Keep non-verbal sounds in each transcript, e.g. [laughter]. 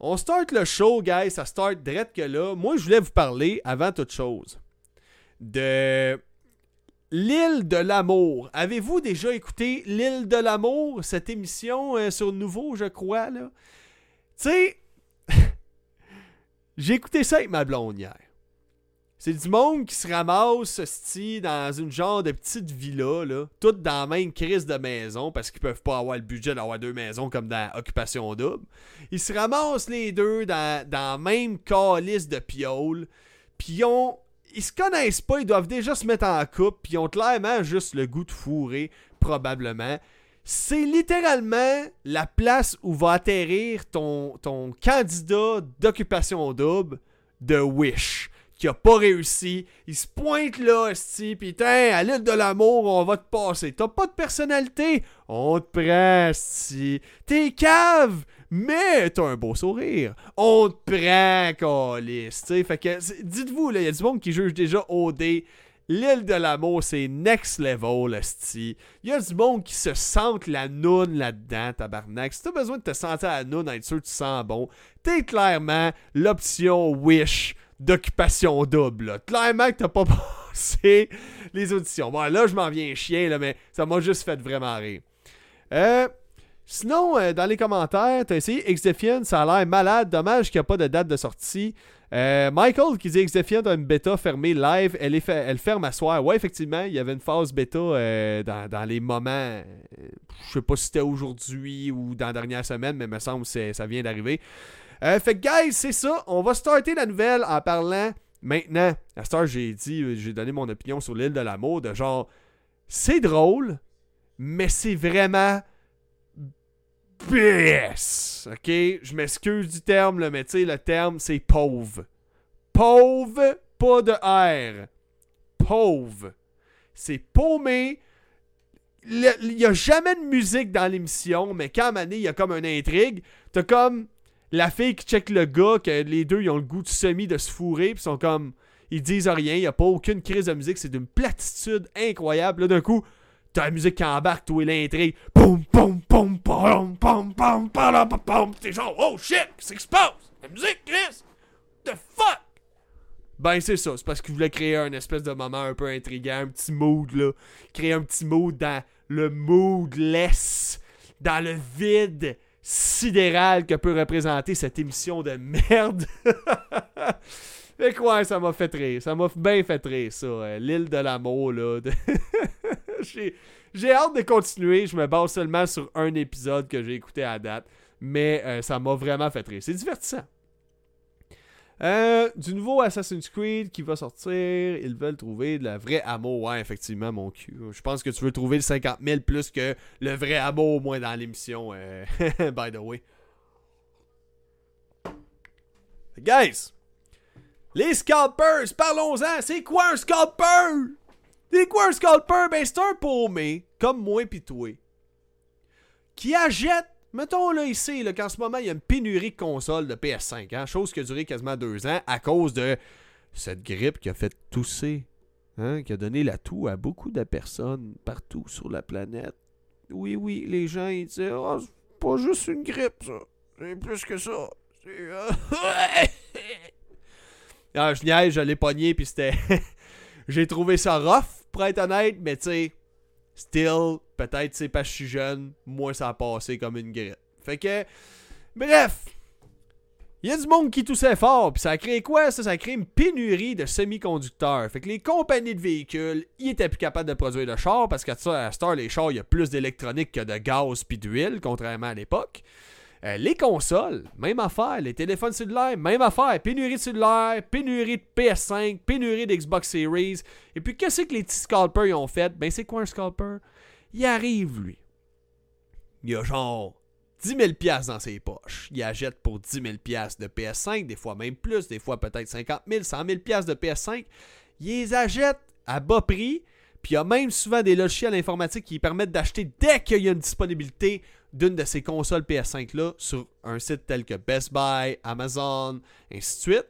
on start le show, guys. Ça start direct que là. Moi, je voulais vous parler, avant toute chose, de L'île de l'amour. Avez-vous déjà écouté L'île de l'amour, cette émission euh, sur Nouveau, je crois, là? Tu sais, [laughs] j'ai écouté ça avec ma blonde hier. C'est du monde qui se ramasse sti, dans une genre de petite villa, là, toutes dans la même crise de maison, parce qu'ils peuvent pas avoir le budget d'avoir deux maisons comme dans Occupation Double. Ils se ramassent les deux dans, dans la même calice de piole, puis ils ils se connaissent pas, ils doivent déjà se mettre en couple, puis ils ont clairement juste le goût de fourrer, probablement. C'est littéralement la place où va atterrir ton, ton candidat d'occupation double de Wish qui a pas réussi. Il se pointe là, esti, pis à l'île de l'amour, on va te passer. T'as pas de personnalité, on te prend, esti. T'es cave, mais t'as un beau sourire. On te prend, calice. Fait que, dites-vous, là, y a du monde qui juge déjà OD. L'île de l'amour, c'est next level, esti. Y a du monde qui se sente la noune là-dedans, tabarnak. Si t'as besoin de te sentir la noune, être sûr que tu sens bon, t'es clairement l'option Wish d'occupation double. Clairement que t'as pas [laughs] passé les auditions. Bon, là, je m'en viens chien, là, mais ça m'a juste fait vraiment rire. Euh, sinon, euh, dans les commentaires, t'as essayé Xdefiant, ça a l'air malade. Dommage qu'il n'y a pas de date de sortie. Euh, Michael qui dit Xdefiant a une bêta fermée live. Elle, est elle ferme à soir. Ouais, effectivement, il y avait une phase bêta dans, dans, les moments. je sais pas si c'était aujourd'hui ou dans la dernière semaine, mais il me semble que ça vient d'arriver. Euh, fait que, guys, c'est ça. On va starter la nouvelle en parlant maintenant. À ce j'ai dit, euh, j'ai donné mon opinion sur l'île de l'amour, de genre, c'est drôle, mais c'est vraiment BS. Ok? Je m'excuse du terme, mais tu sais, le terme, c'est pauvre. Pauvre, pas de R. Pauvre. C'est paumé. Il n'y a jamais de musique dans l'émission, mais quand à il y a comme une intrigue. T'as comme la fille qui check le gars, que les deux ils ont le goût de semi de se fourrer, puis sont comme. Ils disent rien, il a pas aucune crise de musique, c'est d'une platitude incroyable. Là, d'un coup, t'as la musique qui embarque, toi, et l'intrigue. Poum, poum, poum, poum, poum, poum, poum, poum, T'es genre, oh shit, qu'est-ce qui se passe? La musique, Chris! The fuck? Ben, c'est ça. C'est parce qu'ils voulaient créer un espèce de moment un peu intriguant, un petit mood, là. Créer un petit mood dans le moodless, dans le vide sidéral que peut représenter cette émission de merde. [laughs] Mais quoi, ça m'a fait rire. Ça m'a bien fait rire, ça. Euh, l'île de l'amour, là. [laughs] j'ai hâte de continuer. Je me base seulement sur un épisode que j'ai écouté à date. Mais euh, ça m'a vraiment fait rire. C'est divertissant. Euh, du nouveau Assassin's Creed qui va sortir, ils veulent trouver de la vraie amour. Ouais, effectivement, mon cul. Je pense que tu veux trouver le 50 000 plus que le vrai amour, au moins dans l'émission. Euh, [laughs] by the way. Guys, les scalpers, parlons-en. C'est quoi un scalper? C'est quoi un scalper? Ben, c'est un paumé, comme moi pis toi, qui achète Mettons là ici qu'en ce moment, il y a une pénurie de consoles de PS5, hein, chose qui a duré quasiment deux ans à cause de cette grippe qui a fait tousser, hein, qui a donné la toux à beaucoup de personnes partout sur la planète. Oui, oui, les gens ils disaient oh, c'est pas juste une grippe, ça. C'est plus que ça. Euh, [laughs] ah, je niaise, je l'ai pogné, puis c'était. [laughs] J'ai trouvé ça rough, pour être honnête, mais tu sais Still, peut-être c'est parce que je suis jeune, moi ça a passé comme une grippe. Fait que, bref, il y a du monde qui toussait fort, puis ça a créé quoi ça? Ça a créé une pénurie de semi-conducteurs. Fait que les compagnies de véhicules, ils étaient plus capables de produire de chars parce qu'à Star, les chars, il y a plus d'électronique que de gaz puis d'huile, contrairement à l'époque. Euh, les consoles, même affaire. Les téléphones cellulaires, même affaire. Pénurie de cellulaires, pénurie de PS5, pénurie d'Xbox Series. Et puis, qu'est-ce que les petits scalpers ils ont fait? Ben, c'est quoi un scalper? Il arrive, lui. Il a genre 10 000 dans ses poches. Il achète pour 10 000 de PS5, des fois même plus, des fois peut-être 50 000, 100 000 de PS5. Il les achète à bas prix. Puis il y a même souvent des logiciels informatiques qui permettent d'acheter dès qu'il y a une disponibilité d'une de ces consoles PS5-là sur un site tel que Best Buy, Amazon, ainsi de suite.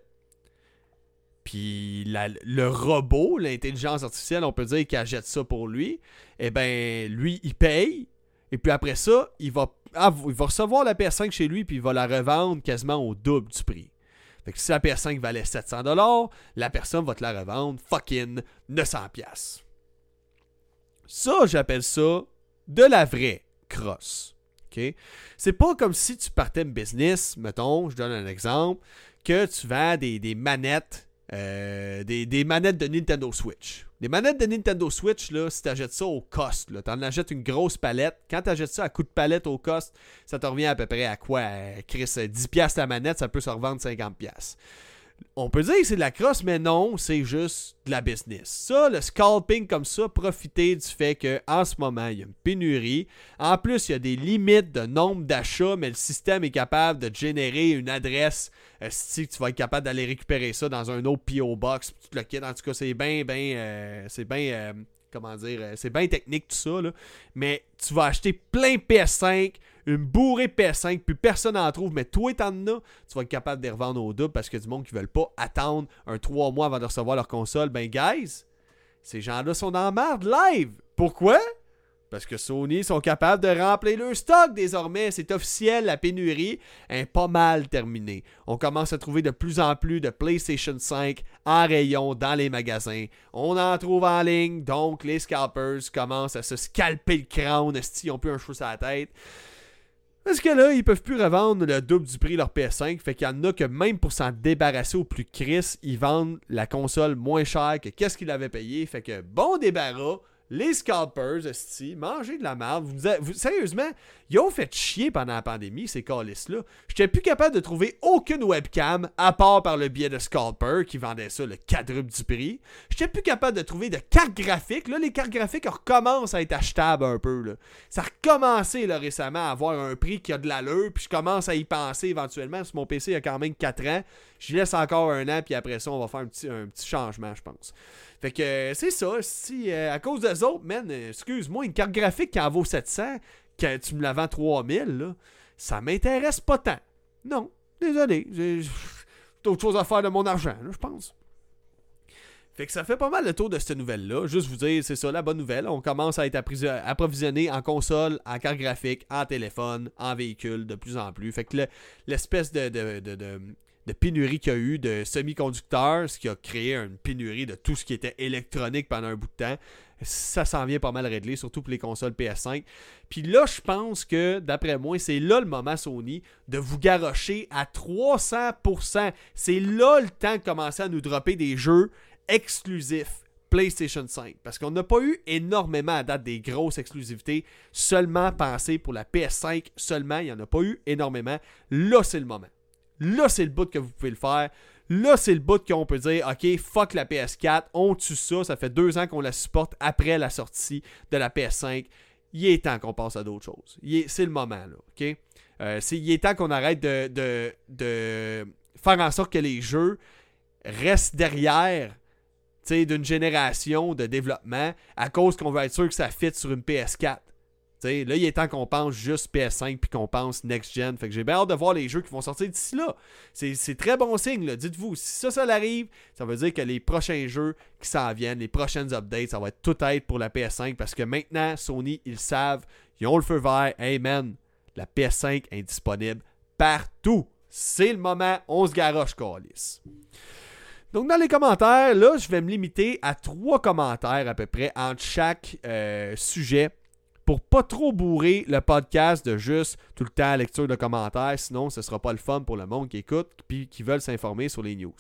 Puis le robot, l'intelligence artificielle, on peut dire qu'il achète ça pour lui. Eh ben, lui, il paye. Et puis après ça, il va, il va recevoir la PS5 chez lui, puis il va la revendre quasiment au double du prix. Fait que si la PS5 valait 700$, la personne va te la revendre fucking 900$. Ça, j'appelle ça de la vraie crosse. C'est pas comme si tu partais un business, mettons, je donne un exemple, que tu vends des, manettes, euh, des, manettes de Nintendo Switch. Des manettes de Nintendo Switch, là, si tu achètes ça au cost, tu en achètes une grosse palette. Quand tu achètes ça à coup de palette au cost, ça te revient à peu près à quoi? Chris 10$ la manette, ça peut se revendre 50$ on peut dire que c'est de la crosse, mais non, c'est juste de la business. Ça, le scalping comme ça, profiter du fait qu'en ce moment, il y a une pénurie. En plus, il y a des limites de nombre d'achats, mais le système est capable de générer une adresse. Euh, si tu vas être capable d'aller récupérer ça dans un autre PO Box, tu le quittes. En tout cas, c'est bien, bien. Euh, c'est bien. Euh, comment dire, c'est bien technique tout ça, mais tu vas acheter plein PS5, une bourrée PS5, puis personne n'en trouve, mais toi, t'en as, tu vas être capable de les revendre au double parce que du monde qui veulent pas attendre un 3 mois avant de recevoir leur console. Ben, guys, ces gens-là sont en merde live. Pourquoi? Parce que Sony sont capables de remplir leur stock désormais. C'est officiel, la pénurie est pas mal terminée. On commence à trouver de plus en plus de PlayStation 5 en rayon dans les magasins. On en trouve en ligne, donc les scalpers commencent à se scalper le crâne. Ils ont plus un cheveu sur la tête? Parce que là, ils peuvent plus revendre le double du prix de leur PS5. Fait qu'il y en a que même pour s'en débarrasser au plus Chris, ils vendent la console moins chère que qu'est-ce qu'ils avaient payé. Fait que bon débarras les scalpers, esti, manger de la merde. Sérieusement, ils ont fait chier pendant la pandémie, ces calices-là. J'étais plus capable de trouver aucune webcam, à part par le biais de Scalper, qui vendait ça le quadruple du prix. J'étais plus capable de trouver de cartes graphiques. Là, les cartes graphiques recommencent à être achetables un peu. Ça a recommencé là, récemment à avoir un prix qui a de l'allure, puis je commence à y penser éventuellement. Parce mon PC a quand même 4 ans. Je laisse encore un an, puis après ça, on va faire un petit, un petit changement, je pense. Fait que c'est ça. Si euh, à cause des autres, man, euh, excuse-moi, une carte graphique qui en vaut 700, que tu me la vends 3000, là, ça m'intéresse pas tant. Non, désolé. J'ai d'autres choses à faire de mon argent, je pense. Fait que ça fait pas mal le tour de cette nouvelle-là. Juste vous dire, c'est ça la bonne nouvelle. On commence à être approvisionné en console, en carte graphique, en téléphone, en véhicule de plus en plus. Fait que l'espèce de pénurie qu'il y a eu de semi-conducteurs, ce qui a créé une pénurie de tout ce qui était électronique pendant un bout de temps. Ça s'en vient pas mal réglé, surtout pour les consoles PS5. Puis là, je pense que, d'après moi, c'est là le moment Sony de vous garrocher à 300%. C'est là le temps de commencer à nous dropper des jeux exclusifs. PlayStation 5. Parce qu'on n'a pas eu énormément à date des grosses exclusivités seulement pensées pour la PS5 seulement. Il n'y en a pas eu énormément. Là, c'est le moment. Là, c'est le bout que vous pouvez le faire. Là, c'est le bout qu'on peut dire, OK, fuck la PS4, on tue ça. Ça fait deux ans qu'on la supporte après la sortie de la PS5. Il est temps qu'on passe à d'autres choses. C'est le moment, là, OK? Euh, il est temps qu'on arrête de, de, de, faire en sorte que les jeux restent derrière d'une génération de développement à cause qu'on veut être sûr que ça fit sur une PS4 là, il est temps qu'on pense juste PS5 puis qu'on pense next gen. Fait que j'ai bien hâte de voir les jeux qui vont sortir d'ici là. C'est très bon signe. Dites-vous, si ça, ça arrive, ça veut dire que les prochains jeux qui s'en viennent, les prochaines updates, ça va être tout être pour la PS5 parce que maintenant, Sony, ils savent, ils ont le feu vert. Hey man, la PS5 est disponible partout. C'est le moment, on se garoche, Calis. Donc, dans les commentaires, là, je vais me limiter à trois commentaires à peu près entre chaque euh, sujet pour pas trop bourrer le podcast de juste tout le temps lecture de commentaires, sinon ce sera pas le fun pour le monde qui écoute puis qui veulent s'informer sur les news.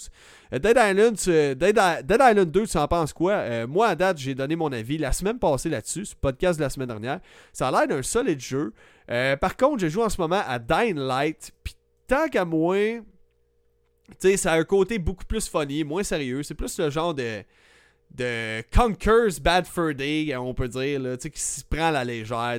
Euh, Dead, Island, Dead, Island 2, tu en penses quoi? Euh, moi, à date, j'ai donné mon avis la semaine passée là-dessus, ce podcast de la semaine dernière. Ça a l'air d'un solide jeu. Euh, par contre, je joue en ce moment à Dying Light, puis tant qu'à moi, tu sais, ça a un côté beaucoup plus funny, moins sérieux. C'est plus le genre de de Conquers Bad Fur Day, on peut dire, là, qui se prend à la légère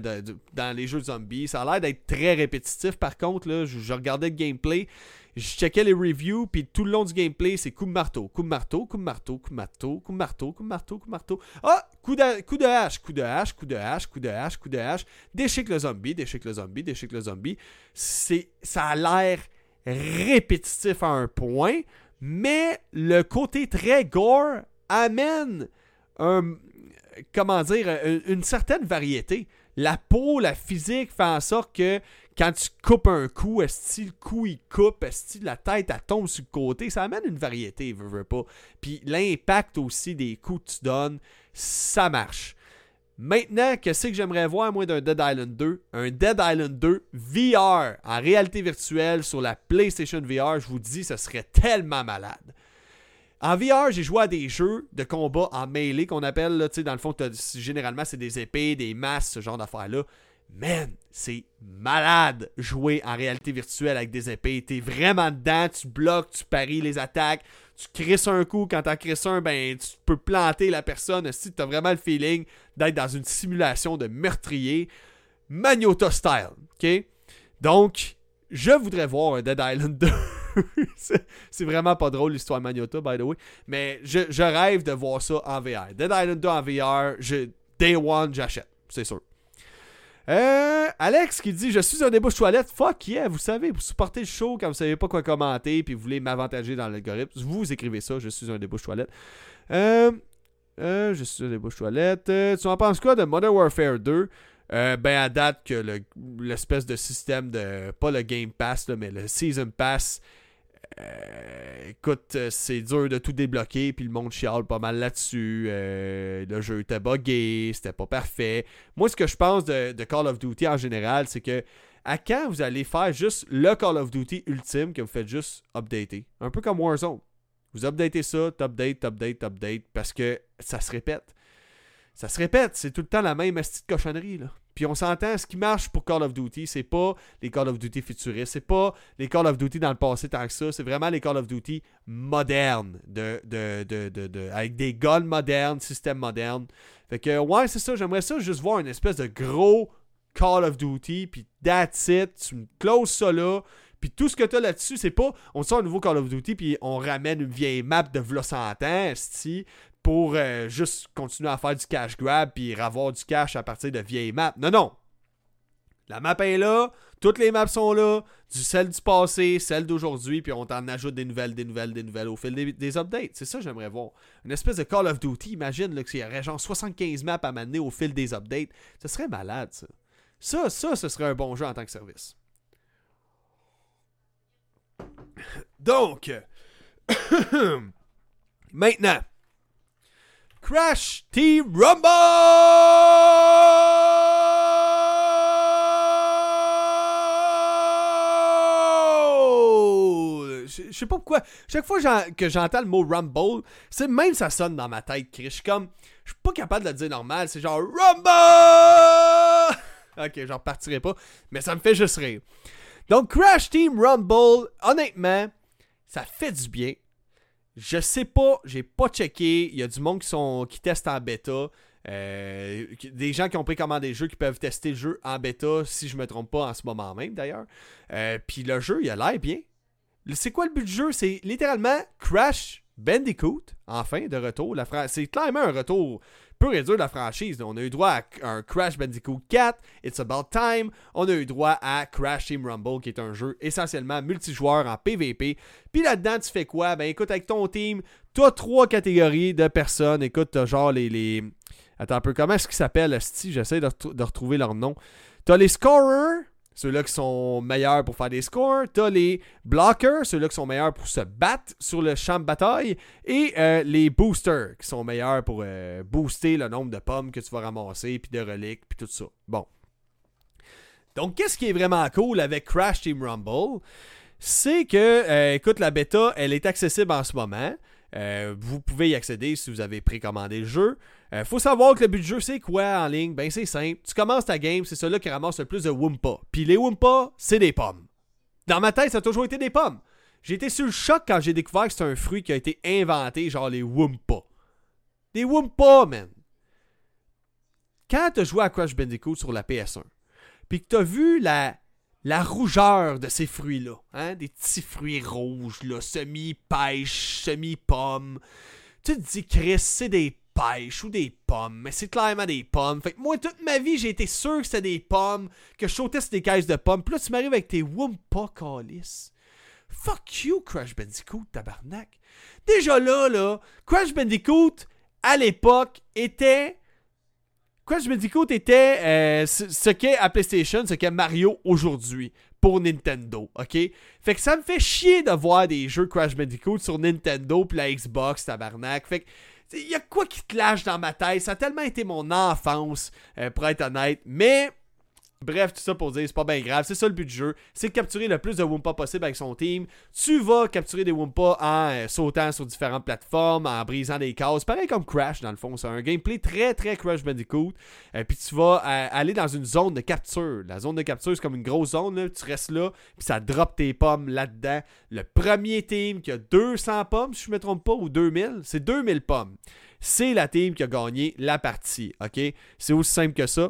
dans les jeux de zombies. Ça a l'air d'être très répétitif par contre. Là, je, regardais le gameplay, je checkais les reviews, puis tout le long du gameplay, c'est coup de marteau, coup de marteau, coup de marteau, coup de marteau, coup de marteau, coup de marteau, coup de marteau. Ah, coup de, coup de hache, coup de hache, coup de hache, coup de hache, coup de hache. Déchique le zombie, déchique le zombie, déchique le zombie. C'est, ça a l'air répétitif à un point, mais le côté très gore amène une certaine variété. la peau, la physique fait en sorte que quand tu coupes un coup, est le coup il coupe, est la tête tombe sur le côté, ça amène une variété, veux, veux pas. Puis l'impact aussi des coups que tu donnes, ça marche. Maintenant, qu'est-ce que j'aimerais voir, moi, d'un Dead Island 2 Un Dead Island 2 VR, en réalité virtuelle, sur la PlayStation VR, je vous dis, ce serait tellement malade. En VR, j'ai joué à des jeux de combat en melee qu'on appelle, là, dans le fond, généralement, c'est des épées, des masses, ce genre d'affaires-là. Man, c'est malade jouer en réalité virtuelle avec des épées. T'es vraiment dedans, tu bloques, tu paries les attaques, tu crisses un coup. Quand t'en crisses un, ben, tu peux planter la personne. Si t'as vraiment le feeling d'être dans une simulation de meurtrier, Magnota style, ok? Donc, je voudrais voir un Dead Island 2. [laughs] c'est vraiment pas drôle l'histoire de Magnota, by the way. Mais je, rêve de voir ça en VR. Dead Island 2 en VR, je, day one, j'achète, c'est sûr. Euh, Alex qui dit Je suis un débouche toilette. Fuck yeah, vous savez, vous supportez le show quand vous savez pas quoi commenter puis vous voulez m'avantager dans l'algorithme. Vous écrivez ça Je suis un débouche toilette. Euh, euh, je suis un débouche toilette. Tu en penses quoi de Modern Warfare 2 euh, ben à date que l'espèce de système de pas le Game Pass mais le Season Pass euh, écoute, euh, c'est dur de tout débloquer, puis le monde chiale pas mal là-dessus. Euh, le jeu était buggé, c'était pas parfait. Moi, ce que je pense de, Call of Duty en général, c'est que à quand vous allez faire juste le Call of Duty ultime que vous faites juste updater? Un peu comme Warzone. Vous updatez ça, update, update, update, parce que ça se répète. Ça se répète, c'est tout le temps la même petite cochonnerie, là. Puis on s'entend, ce qui marche pour Call of Duty, c'est pas les Call of Duty futuristes, c'est pas les Call of Duty dans le passé tant que ça, c'est vraiment les Call of Duty modernes, de, de, avec des guns modernes, système moderne. Fait que, ouais, c'est ça, j'aimerais ça juste voir une espèce de gros Call of Duty, puis that's it, tu me closes ça là, puis tout ce que t'as là-dessus, c'est pas on sort un nouveau Call of Duty, puis on ramène une vieille map de v'là 100 ans, pour euh, juste continuer à faire du cash grab puis avoir du cash à partir de vieilles maps. Non, non. La map est là, toutes les maps sont là, du celle du passé, celle d'aujourd'hui, puis on t'en ajoute des nouvelles, des nouvelles, des nouvelles au fil des, updates. C'est ça que j'aimerais voir. Une espèce de Call of Duty, imagine qu'il y aurait genre 75 maps à m'amener au fil des updates. Ce serait malade, ça. Ça, ça, ce serait un bon jeu en tant que service. Donc, [coughs] maintenant, Crash Team Rumble! Je sais pas pourquoi. Chaque fois que j'entends le mot Rumble, c'est même ça sonne dans ma tête, Je suis comme. Je suis pas capable de le dire normal. C'est genre Rumble! [laughs] ok, j'en repartirai pas. Mais ça me fait juste rire. Donc, Crash Team Rumble, honnêtement, ça fait du bien. Je sais pas, j'ai pas checké. Il y a du monde qui, sont, qui testent en bêta. Euh, des gens qui ont précommandé des jeux qui peuvent tester le jeu en bêta, si je me trompe pas en ce moment même d'ailleurs. Euh, puis le jeu, il a l'air bien. C'est quoi le but du jeu? C'est littéralement Crash Bandicoot, enfin, de retour. C'est clairement un retour peut réduire la franchise. On a eu droit à un Crash Bandicoot 4, It's About Time. On a eu droit à Crash Team Rumble, qui est un jeu essentiellement multijoueur en PvP. Puis là-dedans, tu fais quoi? Ben écoute, avec ton team, tu as trois catégories de personnes. Écoute, tu genre les, les. Attends un peu, comment est-ce qu'ils s'appellent, J'essaie de, de retrouver leur nom. Tu as les scorers ceux-là qui sont meilleurs pour faire des scores. T'as les blockers, ceux-là qui sont meilleurs pour se battre sur le champ de bataille. Et euh, les boosters, qui sont meilleurs pour euh, booster le nombre de pommes que tu vas ramasser, puis de reliques, puis tout ça. Bon. Donc, qu'est-ce qui est vraiment cool avec Crash Team Rumble? C'est que, euh, écoute, la bêta, elle est accessible en ce moment. Vous pouvez y accéder si vous avez précommandé le jeu. Euh, faut savoir que le but du jeu, c'est quoi en ligne? Ben, c'est simple. Tu commences ta game, c'est celui qui ramasse le plus de Wumpa. Puis les Wumpa, c'est des pommes. Dans ma tête, ça a toujours été des pommes. J'ai été sur le choc quand j'ai découvert que c'est un fruit qui a été inventé, genre les Wumpa. Des Wumpa, man. Quand t'as joué à Crash Bandicoot sur la PS1, puis que t'as vu la, la rougeur de ces fruits-là, hein, des petits fruits rouges, semi-pêche, semi-pomme, tu te dis, Chris, c'est des pêche ou des pommes, mais c'est clairement des pommes. Fait que moi, toute ma vie, j'ai été sûr que c'était des pommes, que je sautais sur des caisses de pommes. Puis là, tu m'arrives avec tes Wumpa. Fuck you, Crash Bandicoot, tabarnak. Déjà là, là, Crash Bandicoot, à l'époque, était Crash Bandicoot était euh, ce qu'est à PlayStation, ce qu'est Mario aujourd'hui pour Nintendo, ok? Fait que ça me fait chier de voir des jeux Crash Bandicoot sur Nintendo puis la Xbox, tabarnak. Fait que il y a quoi qui te lâche dans ma tête? Ça a tellement été mon enfance, euh, pour être honnête. Mais Bref, tout ça pour dire, c'est pas bien grave. C'est ça le but du jeu. C'est de capturer le plus de Wumpa possible avec son team. Tu vas capturer des Wumpa en euh, sautant sur différentes plateformes, en brisant des cases. Pareil comme Crash, dans le fond. C'est un gameplay très, très Crash Bandicoot. Euh, puis tu vas euh, aller dans une zone de capture. La zone de capture, c'est comme une grosse zone. là. Tu restes là, puis ça drop tes pommes là-dedans. Le premier team qui a 200 pommes, si je me trompe pas, ou 2000, c'est 2000 pommes. C'est la team qui a gagné la partie. OK? C'est aussi simple que ça.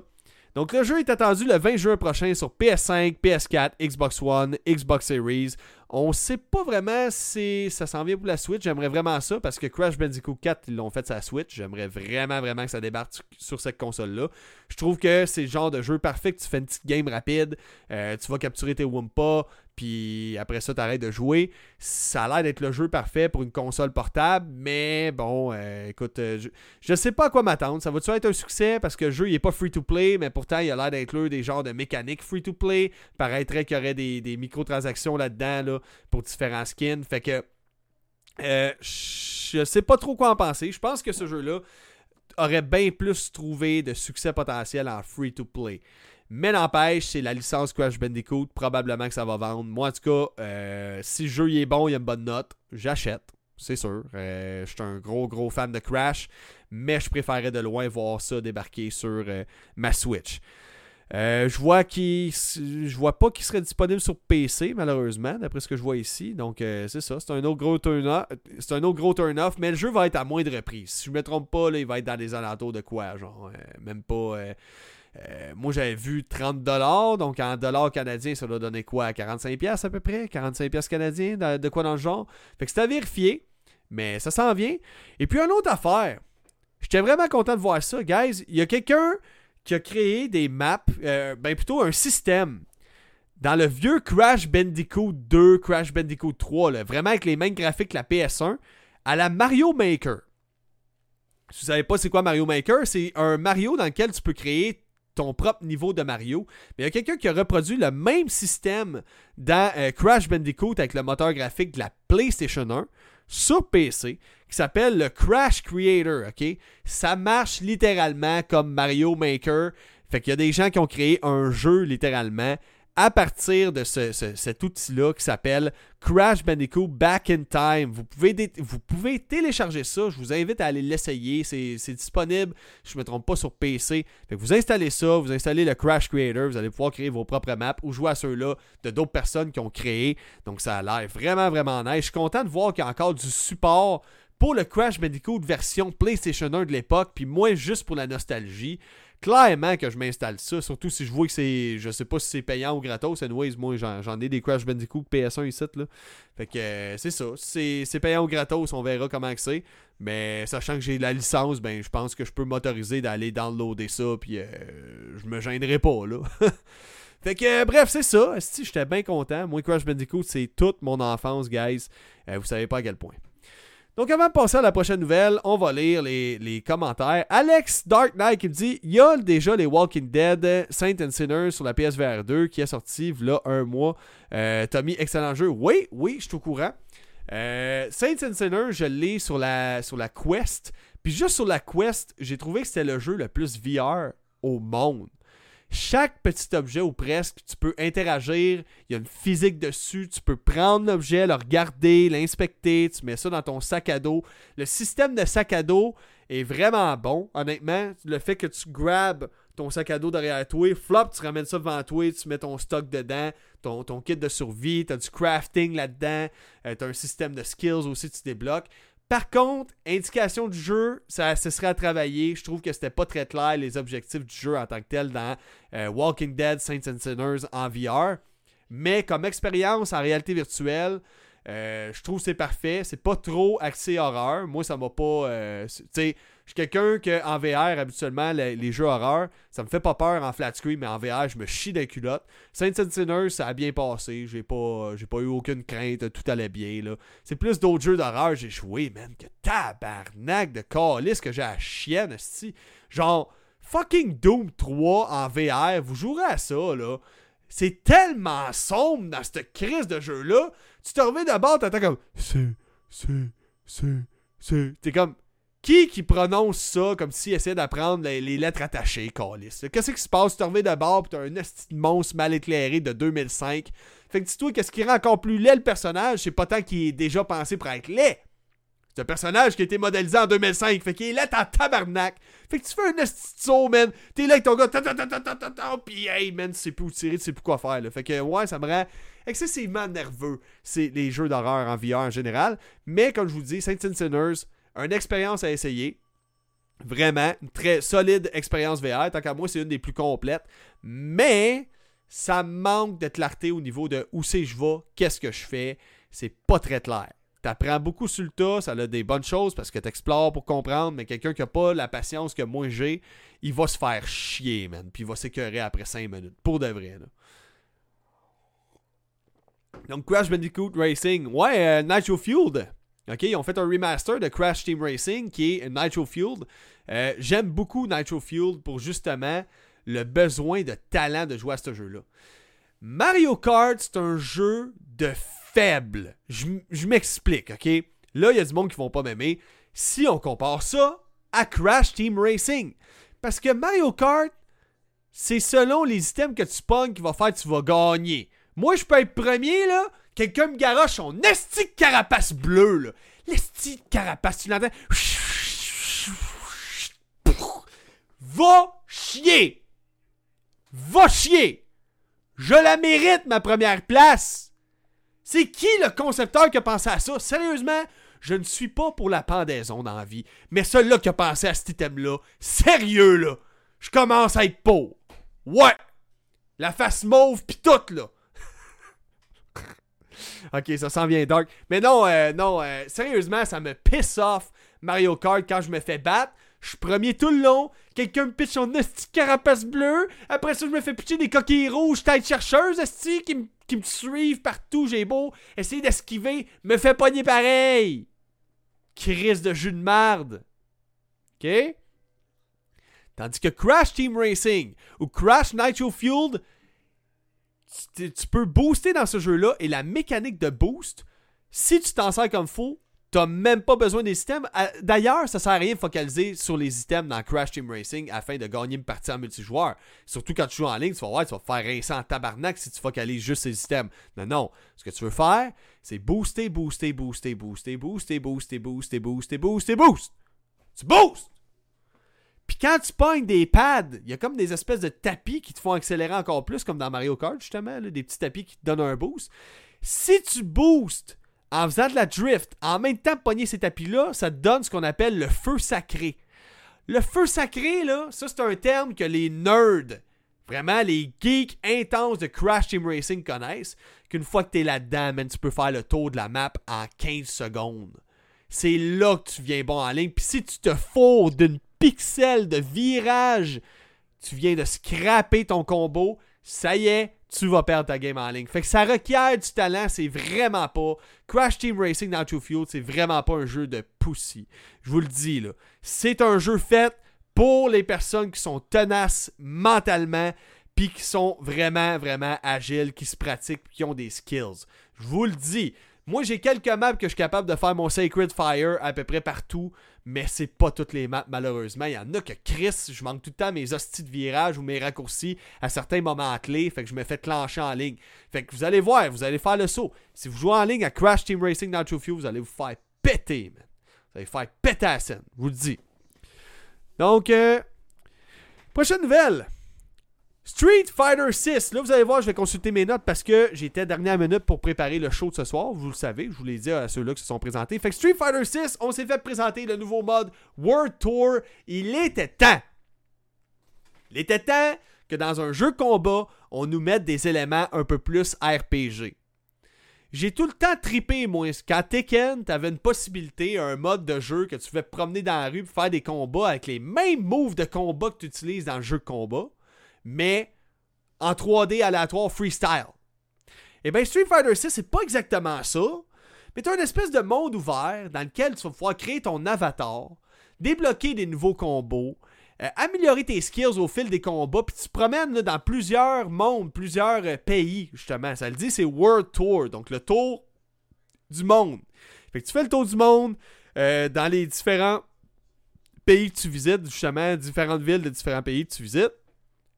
Donc le jeu est attendu le 20 juin prochain sur PS5, PS4, Xbox One, Xbox Series. On sait pas vraiment si ça s'en vient pour la Switch. J'aimerais vraiment ça parce que Crash Bandicoot 4, ils l'ont fait sur la Switch. J'aimerais vraiment, vraiment que ça débarque sur- cette console-là. Je trouve que c'est le genre de jeu parfait tu fais une petite game rapide. euh, tu vas capturer tes Wumpa, puis après ça, t'arrêtes de jouer. Ça a l'air d'être le jeu parfait pour une console portable, mais bon, euh, écoute, euh, je, je sais pas à quoi m'attendre. Ça va-tu être un succès? Parce que le jeu il est pas free to play, mais pourtant il a l'air d'inclure des genres de mécaniques free to play. Paraîtrait qu'il y aurait des, des microtransactions là-dedans là, pour différents skins. Fait que euh, je sais pas trop quoi en penser. Je pense que ce jeu-là aurait bien plus trouvé de succès potentiel en free to play. Mais n'empêche, c'est la licence Crash Bandicoot. Probablement que ça va vendre. Moi, en tout cas, euh, si le jeu est bon, il a une bonne note, j'achète. C'est sûr. Euh, je suis un gros, gros fan de Crash. Mais je préférerais de loin voir ça débarquer sur euh, ma Switch. Je vois je vois pas qu'il serait disponible sur PC malheureusement d'après ce que je vois ici donc c'est ça c'est un autre gros turn off c'est un autre gros turn off mais le jeu va être à moindre prix si je me trompe pas là, il va être dans les alentours de quoi genre même pas euh, moi j'avais vu 30$ donc en dollars canadiens ça doit donner quoi? 45$ à peu près? 45$ canadiens de, quoi dans le genre? Fait que c'est à vérifier mais ça s'en vient. Et puis une autre affaire. J'étais vraiment content de voir ça. Guys il y a quelqu'un qui a créé des maps, euh, ben plutôt un système. Dans le vieux Crash Bandicoot 2, Crash Bandicoot 3, là, vraiment avec les mêmes graphiques que la PS1, à la Mario Maker. Si vous savez pas c'est quoi Mario Maker, c'est un Mario dans lequel tu peux créer ton propre niveau de Mario. Mais il y a quelqu'un qui a reproduit le même système dans euh, Crash Bandicoot avec le moteur graphique de la PlayStation 1 sur PC qui s'appelle le Crash Creator, ok? Ça marche littéralement comme Mario Maker. Fait qu'il y a des gens qui ont créé un jeu littéralement à partir de ce- ce- cet outil-là qui s'appelle Crash Bandicoot Back in Time. Vous pouvez, télécharger ça. Je vous invite à aller l'essayer. C'est disponible, je ne me trompe pas, sur PC. Vous installez ça, vous installez le Crash Creator, vous allez pouvoir créer vos propres maps ou jouer à ceux-là de d'autres personnes qui ont créé. Donc ça a l'air vraiment, vraiment nice. Je suis content de voir qu'il y a encore du support pour le Crash Bandicoot version PlayStation 1 de l'époque, puis moi juste pour la nostalgie. Clairement que je m'installe ça, surtout si je vois que c'est. Je sais pas si c'est payant ou gratos. Anyways, moi j'en ai des Crash Bandicoot PS1 ici. Là. Fait que euh, c'est ça. C'est payant ou gratos, on verra comment c'est. Mais sachant que j'ai la licence, ben je pense que je peux m'autoriser d'aller downloader ça, puis euh, je me gênerai pas là. [laughs] Fait que, bref, c'est ça. Si j'étais bien content. Moi, Crash Bandicoot, c'est toute mon enfance, guys. Euh, vous savez pas à quel point. Donc, avant de passer à la prochaine nouvelle, on va lire les, commentaires. Alex Dark Knight qui me dit Il y a déjà les Walking Dead Saint and Sinner sur la PSVR 2 qui est sorti là un mois. Euh, Tommy, excellent jeu. Oui, oui, je suis au courant. Euh, Saints and Sinners, je l'ai sur la, sur la Quest. Puis juste sur la Quest, j'ai trouvé que c'était le jeu le plus VR au monde. Chaque petit objet ou presque, tu peux interagir, il y a une physique dessus, tu peux prendre l'objet, le regarder, l'inspecter, tu mets ça dans ton sac à dos. Le système de sac à dos est vraiment bon, honnêtement. Le fait que tu grabes ton sac à dos derrière toi, flop, tu ramènes ça devant toi, tu mets ton stock dedans, ton, kit de survie, tu as du crafting là-dedans, tu as un système de skills aussi, tu débloques. Par contre, indication du jeu, ça, ce serait à travailler. Je trouve que c'était pas très clair les objectifs du jeu en tant que tel dans euh, Walking Dead, Saints and Sinners en VR. Mais comme expérience en réalité virtuelle, euh, je trouve que c'est parfait. C'est pas trop axé horreur. Moi, ça m'a pas. euh, tu sais, je suis quelqu'un que en VR, habituellement, les, jeux horreur, ça me fait pas peur en flat screen, mais en VR, je me chie des culottes. Saints and Sinners, ça a bien passé. J'ai pas, j'ai pas eu aucune crainte. Tout allait bien, là. C'est plus d'autres jeux d'horreur j'ai joué, man, que tabarnak de calice que j'ai à chienne, esti. Genre, fucking Doom 3 en VR, vous jouerez à ça, là. C'est tellement sombre dans cette crise de jeu-là. Tu te remets d'abord, t'attends comme. C'est, c'est, c'est, c'est. T'es comme. Qui qui prononce ça comme s'il essayait d'apprendre les, lettres attachées, Calis? Qu'est-ce qui se passe? Tu te remets d'abord, pis t'as un esti de monstre mal éclairé de 2005. Fait que dis-toi, qu'est-ce qui rend encore plus laid le personnage? C'est pas tant qu'il est déjà pensé pour être laid. C'est un personnage qui a été modélisé en 2005. Fait qu'il est là en tabarnak. Fait que tu fais un esti man. T'es là avec ton gars. Pis hey, man, tu sais plus où tirer, tu sais plus quoi faire. Fait que ouais, ça me rend excessivement nerveux. C'est les jeux d'horreur en VR en général. Mais comme je vous dis, Saints and Sinners, une expérience à essayer. Vraiment, une très solide expérience VR. Tant qu'à moi, c'est une des plus complètes. Mais ça manque de clarté au niveau de où c'est je vais, qu'est-ce que je fais. C'est pas très clair. T'apprends beaucoup sur le tas, ça a des bonnes choses parce que t'explores pour comprendre, mais quelqu'un qui a pas la patience que moi j'ai, il va se faire chier, man. Puis il va s'écœurer après 5 minutes. Pour de vrai, là. Donc Crash Bandicoot Racing. Ouais, euh, Nitro Fueled. OK, ils ont fait un remaster de Crash Team Racing qui est Nitro Fueled. Euh, j'aime beaucoup Nitro Fueled pour justement le besoin de talent de jouer à ce jeu-là. Mario Kart, c'est un jeu de faible. Je, m'explique, ok? Là, il y a du monde qui vont pas m'aimer. Si on compare ça à Crash Team Racing. Parce que Mario Kart, c'est selon les items que tu pognes qui va faire que tu vas gagner. Moi, je peux être premier, là. Quelqu'un me garoche son esti carapace bleu, là. L'esti carapace, tu l'entends? Va chier! Va chier! Je la mérite, ma première place! C'est qui le concepteur qui a pensé à ça? Sérieusement, je ne suis pas pour la pendaison dans la vie. Mais celui-là qui a pensé à cet item-là, sérieux, là, je commence à être pauvre. Ouais! La face mauve pis tout, là. Ok, ça s'en vient dark. Mais non, euh, non, euh, sérieusement, ça me piss off Mario Kart quand je me fais battre. Je suis premier tout le long. Quelqu'un me pitch son esti carapace bleue. Après ça, je me fais pitcher des coquilles rouges, tête chercheuse, esti, qui, me suivent partout. J'ai beau essayer d'esquiver. Me fait pogner pareil. Crise de jus de marde. OK? Tandis que Crash Team Racing ou Crash Nitro Fueled, tu, peux booster dans ce jeu-là et la mécanique de boost, si tu t'en sers comme faux, T'as même pas besoin des items. D'ailleurs, ça sert à rien de focaliser sur les items dans Crash Team Racing afin de gagner une partie en multijoueur. Surtout quand tu joues en ligne, tu vas voir, tu vas faire rincer en tabarnak si tu focalises juste ces items. Non, non. Ce que tu veux faire, c'est booster, booster, booster, booster, booster, booster, booster, booster, booster, boost. Tu boostes! Puis quand tu pognes des pads, il y a comme des espèces de tapis qui te font accélérer encore plus, comme dans Mario Kart, justement, des petits tapis qui te donnent un boost. Si tu boostes en faisant de la drift, en même temps pogner ces tapis-là, ça te donne ce qu'on appelle le feu sacré. Le feu sacré, là, ça c'est un terme que les nerds, vraiment les geeks intenses de Crash Team Racing connaissent, qu'une fois que t'es là-dedans, tu peux faire le tour de la map en 15 secondes. C'est là que tu viens bon en ligne. Puis si tu te fous d'une pixel de virage, tu viens de scraper ton combo, ça y est, tu vas perdre ta game en ligne. Fait que ça requiert du talent, c'est vraiment pas. Crash Team Racing dans Fuel, c'est vraiment pas un jeu de pussy. Je vous le dis là. C'est un jeu fait pour les personnes qui sont tenaces mentalement, puis qui sont vraiment, vraiment agiles, qui se pratiquent, qui ont des skills. Je vous le dis. Moi, j'ai quelques maps que je suis capable de faire mon Sacred Fire à peu près partout, mais c'est pas toutes les maps, malheureusement. Il y en a que Chris, je manque tout le temps mes hosties de virage ou mes raccourcis à certains moments clés, fait que je me fais clencher en ligne. Fait que vous allez voir, vous allez faire le saut. Si vous jouez en ligne à Crash Team Racing True Few, vous allez vous faire péter, man. Vous allez faire péter la scène, je vous le dis. Donc, euh, prochaine nouvelle. Street Fighter 6. Là, vous allez voir, je vais consulter mes notes parce que j'étais dernière minute pour préparer le show de ce soir. Vous le savez, je vous l'ai dit à ceux-là qui se sont présentés. Fait que Street Fighter 6, on s'est fait présenter le nouveau mode World Tour. Il était temps. Il était temps que dans un jeu combat, on nous mette des éléments un peu plus RPG. J'ai tout le temps tripé, moi. Quand Tekken, t'avais une possibilité, un mode de jeu que tu pouvais promener dans la rue pour faire des combats avec les mêmes moves de combat que tu utilises dans le jeu combat mais en 3D aléatoire freestyle. Eh bien, Street Fighter 6, c'est pas exactement ça, mais tu as une espèce de monde ouvert dans lequel tu vas pouvoir créer ton avatar, débloquer des nouveaux combos, euh, améliorer tes skills au fil des combats, puis tu te promènes dans plusieurs mondes, plusieurs euh, pays, justement. Ça le dit, c'est World Tour, donc le tour du monde. Fait que tu fais le tour du monde euh, dans les différents pays que tu visites, justement, différentes villes de différents pays que tu visites.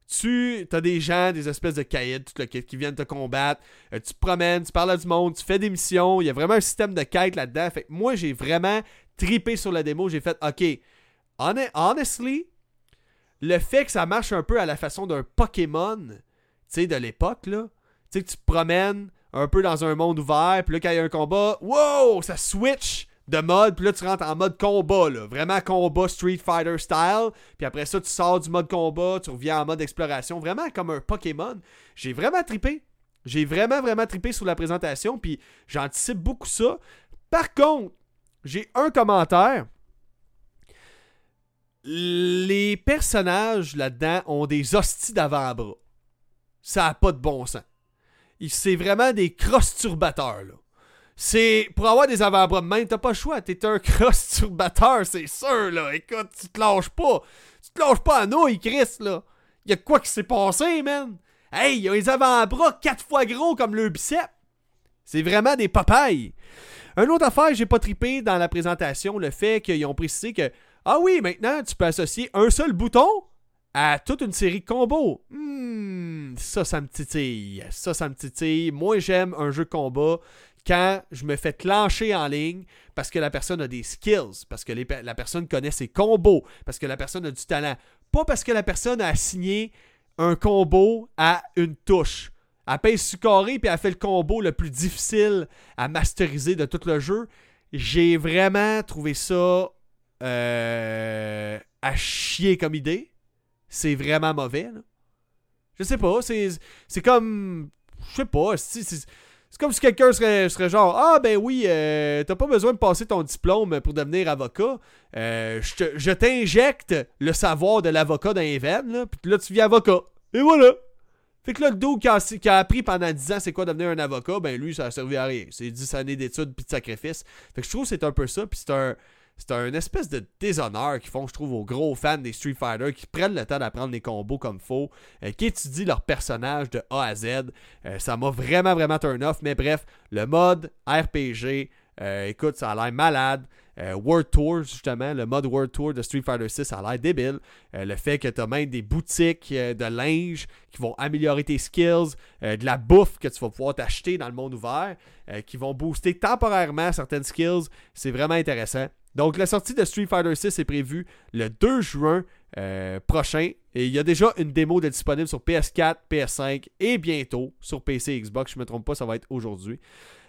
Tu as des gens, des espèces de caïds, qui viennent te combattre. tu te promènes, tu parles à du monde, tu fais des missions. Il y a vraiment un système de quête là-dedans. Fait que moi, j'ai vraiment tripé sur la démo. J'ai fait, OK, honestly, le fait que ça marche un peu à la façon d'un Pokémon, tu sais, de l'époque, là. Tu sais, que tu te promènes un peu dans un monde ouvert, puis là, quand il y a un combat, wow, ça switch de mode, puis là, tu rentres en mode combat, là. Vraiment combat Street Fighter style. Puis après ça, tu sors du mode combat, tu reviens en mode exploration. Vraiment comme un Pokémon. J'ai vraiment tripé. J'ai vraiment, vraiment tripé sur la présentation, puis j'anticipe beaucoup ça. Par contre, j'ai un commentaire les personnages là-dedans ont des hosties d'avant-bras. Ça n'a pas de bon sens. C'est vraiment des cross-turbateurs, là. C'est. Pour avoir des avant-bras de t'as pas le choix. T'es un cross-turbateur, [laughs] c'est sûr, là. Écoute, tu te lâches pas. Tu te lâches pas à nouilles, Chris, là. Y'a quoi qui s'est passé, man? Hey, y'a les avant-bras quatre fois gros comme le bicep. C'est vraiment des papayes. Un autre affaire, j'ai pas tripé dans la présentation, le fait qu'ils ont précisé que ah oui, maintenant, tu peux associer un seul bouton à toute une série de combos. Hmm, ça, ça me titille. Ça, ça me titille. Moi, j'aime un jeu combat quand je me fais clencher en ligne parce que la personne a des skills, parce que la personne connaît ses combos, parce que la personne a du talent. Pas parce que la personne a assigné un combo à une touche. Elle pèse sur carré puis elle fait le combo le plus difficile à masteriser de tout le jeu. J'ai vraiment trouvé ça euh, à chier comme idée. C'est vraiment mauvais. Je sais pas. C'est comme. Je sais pas. C'est comme si quelqu'un serait, genre Ah, ben oui, euh, t'as pas besoin de passer ton diplôme pour devenir avocat. Euh, je t'injecte le savoir de l'avocat dans les veines, là, puis là, tu viens avocat. Et voilà. Fait que là, le dos qui a, qui a, appris pendant 10 ans c'est quoi devenir un avocat, ben lui, ça a servi à rien. C'est 10 années d'études puis de sacrifices. Fait que je trouve que c'est un peu ça, puis c'est un c'est un espèce de déshonneur qu'ils font, je trouve, aux gros fans des Street Fighter qui prennent le temps d'apprendre les combos comme faut, euh, qui étudient leur personnage de A à Z. Euh, ça m'a vraiment, vraiment turn off. Mais bref, le mode RPG, euh, écoute, ça a l'air malade. World Tour, justement, le mode World Tour de Street Fighter 6 a l'air débile. le fait que tu as même des boutiques de linge qui vont améliorer tes skills, de la bouffe que tu vas pouvoir t'acheter dans le monde ouvert, qui vont booster temporairement certaines skills, c'est vraiment intéressant. Donc, la sortie de Street Fighter 6 est prévue le 2 juin euh, prochain. Et il y a déjà une démo de disponible sur PS4, PS5 et bientôt sur PC et Xbox. Je ne me trompe pas, ça va être aujourd'hui.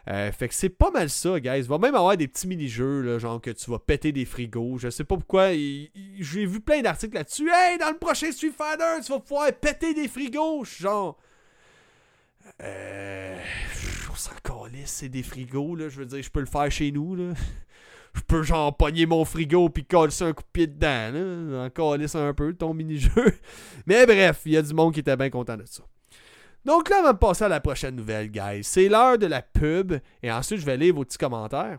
Euh, fait que c'est pas mal ça, guys. Il va même avoir des petits mini-jeux, genre que tu vas péter des frigos. Je sais pas pourquoi. J'ai vu plein d'articles là-dessus. Hey, dans le prochain Street Fighter, tu vas pouvoir péter des frigos. Genre. Euh. On s'en calisse, c'est des frigos, là. Je veux dire, je peux le faire chez nous, là je peux genre mon frigo puis coller un coup de pied dedans. Là. En ça un peu ton mini-jeu. [laughs] Mais bref, il y a du monde qui était bien content de ça. Donc là, on va passer à la prochaine nouvelle, guys. C'est l'heure de la pub. Et ensuite, je vais lire vos petits commentaires.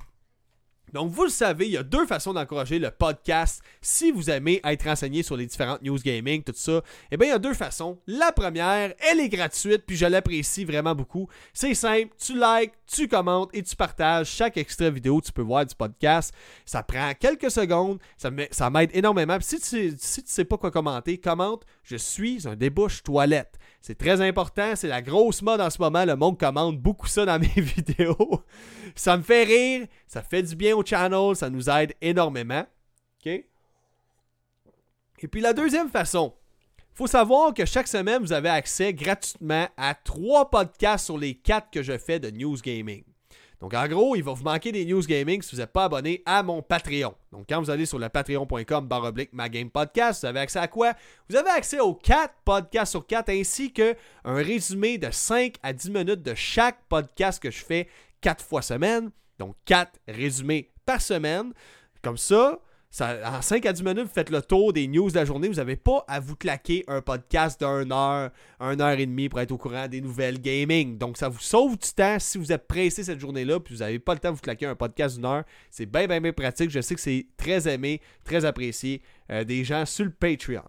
Donc, vous le savez, il y a deux façons d'encourager le podcast. Si vous aimez être renseigné sur les différentes news gaming, tout ça, eh bien, il y a deux façons. La première, elle est gratuite, puis je l'apprécie vraiment beaucoup. C'est simple, tu likes, tu commentes et tu partages chaque extrait vidéo que tu peux voir du podcast. Ça prend quelques secondes, ça m'aide énormément. si tu, si tu sais pas quoi commenter, commente « Je suis un débouche toilette ». C'est très important, c'est la grosse mode en ce moment. Le monde commande beaucoup ça dans [laughs] mes vidéos. ça me fait rire, ça fait du bien au channel, ça nous aide énormément. Et puis la deuxième façon, il faut savoir que chaque semaine, vous avez accès gratuitement à trois podcasts sur les quatre que je fais de News Gaming. Donc, en gros, il va vous manquer des news gaming si vous n'êtes pas abonné à mon Patreon. Donc, quand vous allez sur le patreon.com baroblique ma game podcast, vous avez accès à quoi? Vous avez accès aux 4 podcasts sur 4 ainsi qu'un résumé de 5 à 10 minutes de chaque podcast que je fais 4 fois semaine. Donc, 4 résumés par semaine. Comme ça, en 5 à 10 minutes, vous faites le tour des news de la journée. Vous n'avez pas à vous claquer un podcast d'une heure, une heure et demie pour être au courant des nouvelles gaming. Donc, ça vous sauve du temps si vous êtes pressé cette journée-là puis vous n'avez pas le temps de vous claquer un podcast d'une heure. C'est bien, bien, bien pratique. Je sais que c'est très aimé, très apprécié euh, des gens sur le Patreon.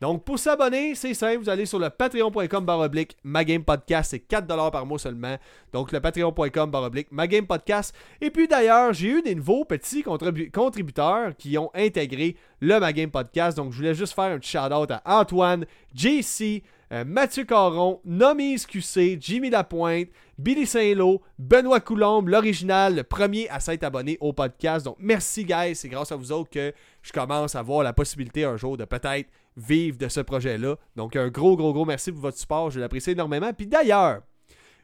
Donc, pour s'abonner, c'est simple. Vous allez sur le patreon.com baroblique podcast. C'est 4$ par mois seulement. Donc, le patreon.com baroblique podcast. Et puis, d'ailleurs, j'ai eu des nouveaux petits contributeurs qui ont intégré le Magame Podcast. Donc, je voulais juste faire un petit shout-out à Antoine, JC, euh, Mathieu Caron, Nomise QC, Jimmy Lapointe, Billy Saint-Lô, Benoît Coulombe, l'original, le premier à s'être abonné au podcast. Donc, merci, guys. C'est grâce à vous autres que je commence à avoir la possibilité un jour de peut-être vivre de ce projet-là. Donc, un gros, gros, gros merci pour votre support. Je l'apprécie énormément. Puis d'ailleurs,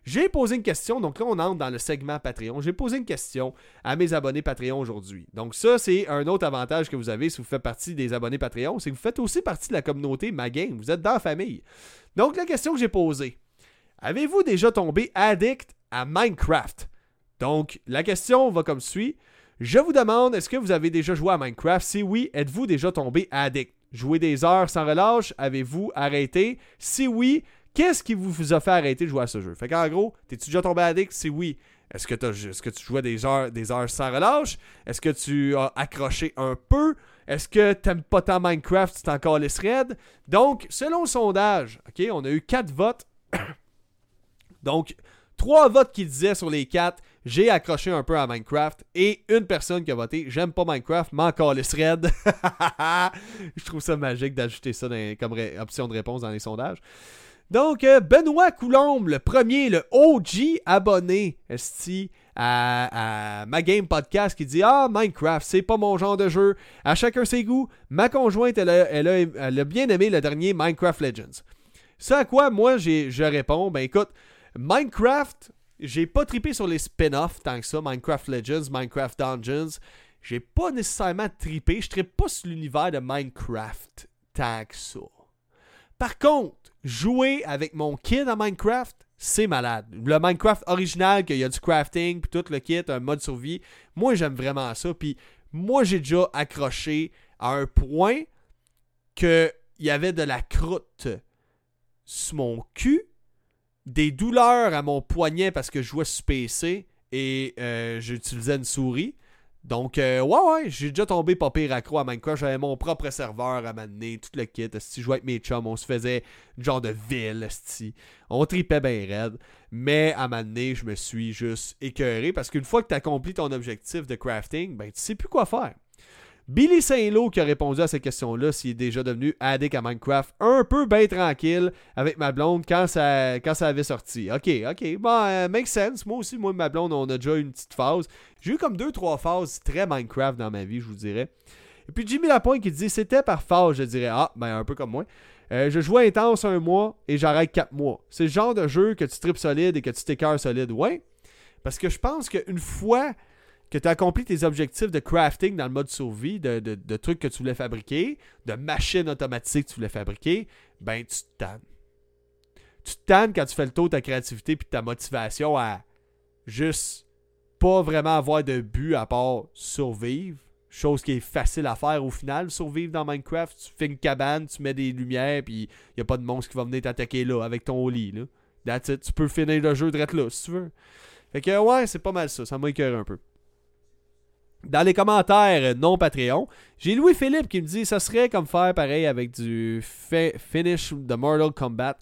j'ai posé une question, donc là on entre dans le segment Patreon. J'ai posé une question à mes abonnés Patreon aujourd'hui. Donc ça, c'est un autre avantage que vous avez si vous faites partie des abonnés Patreon, c'est que vous faites aussi partie de la communauté Ma Game. Vous êtes dans la famille. Donc la question que j'ai posée, avez-vous déjà tombé addict à Minecraft? Donc la question va comme suit. Je vous demande, est-ce que vous avez déjà joué à Minecraft? Si oui, êtes-vous déjà tombé addict? Jouer des heures sans relâche, avez-vous arrêté? Si oui, qu'est-ce qui vous a fait arrêter de jouer à ce jeu? Fait qu'en gros, t'es-tu déjà tombé addict? Si oui, est-ce que, tu jouais des heures, des heures sans relâche? Est-ce que tu as accroché un peu? Est-ce que t'aimes pas tant Minecraft, t'en encore les threads? Donc, selon le sondage, OK, on a eu quatre votes. [coughs] Donc, trois votes qui disaient sur les quatre j'ai accroché un peu à Minecraft et une personne qui a voté j'aime pas Minecraft, mais encore les threads. Je trouve ça magique d'ajouter ça comme option de réponse dans les sondages. Donc, euh, Benoît Coulombe, le premier, le OG abonné à, ma game podcast qui dit Ah, Minecraft, c'est pas mon genre de jeu. À chacun ses goûts. Ma conjointe, elle a, bien aimé le dernier Minecraft Legends. Ça à quoi moi je réponds Ben écoute, Minecraft, j'ai pas tripé sur les spin-offs tant que ça, Minecraft Legends, Minecraft Dungeons. J'ai pas nécessairement tripé, je tripe pas sur l'univers de Minecraft tant que ça. Par contre, jouer avec mon kid à Minecraft, c'est malade. Le Minecraft original, qu'il y a du crafting, puis tout le kit, un mode survie, moi j'aime vraiment ça. Puis moi j'ai déjà accroché à un point que il y avait de la croûte sur mon cul des douleurs à mon poignet parce que je jouais sur PC et euh, j'utilisais une souris. Donc, euh, ouais, ouais, j'ai déjà tombé pas pire accro à Minecraft. J'avais mon propre serveur à m'amener, tout le kit. Si je jouais avec mes chums, on se faisait une genre de ville, sti. On tripait bien raide. Mais à m'amener, je me suis juste écœuré parce qu'une fois que tu accomplis ton objectif de crafting, ben tu sais plus quoi faire. Billy Saint-Lô qui a répondu à cette question-là s'il est déjà devenu addict à Minecraft un peu bien tranquille avec ma blonde quand ça, quand ça avait sorti. Ok, ok, bon, euh, make sense. Moi aussi, moi et ma blonde, on a déjà eu une petite phase. J'ai eu comme deux, trois phases très Minecraft dans ma vie, je vous dirais. Et puis Jimmy Lapointe qui dit c'était par phase, je dirais, ah, ben un peu comme moi. Euh, je joue intense un mois et j'arrête quatre mois. C'est le genre de jeu que tu tripes solide et que tu t'écœures solide. Ouais. Parce que je pense qu'une fois que tu as accompli tes objectifs de crafting dans le mode survie, de, de, trucs que tu voulais fabriquer, de machines automatiques que tu voulais fabriquer, ben tu te tannes. Tu te tannes quand tu fais le tour de ta créativité puis de ta motivation à juste pas vraiment avoir de but à part survivre. Chose qui est facile à faire au final, survivre dans Minecraft. Tu fais une cabane, tu mets des lumières, puis il a pas de monstre qui va venir t'attaquer là avec ton lit. Là. That's it. Tu peux finir le jeu direct là si tu veux. Fait que ouais, c'est pas mal ça. Ça m'a écœuré un peu. Dans les commentaires non Patreon, j'ai Louis-Philippe qui me dit ça serait comme faire pareil avec du finish de Mortal Kombat.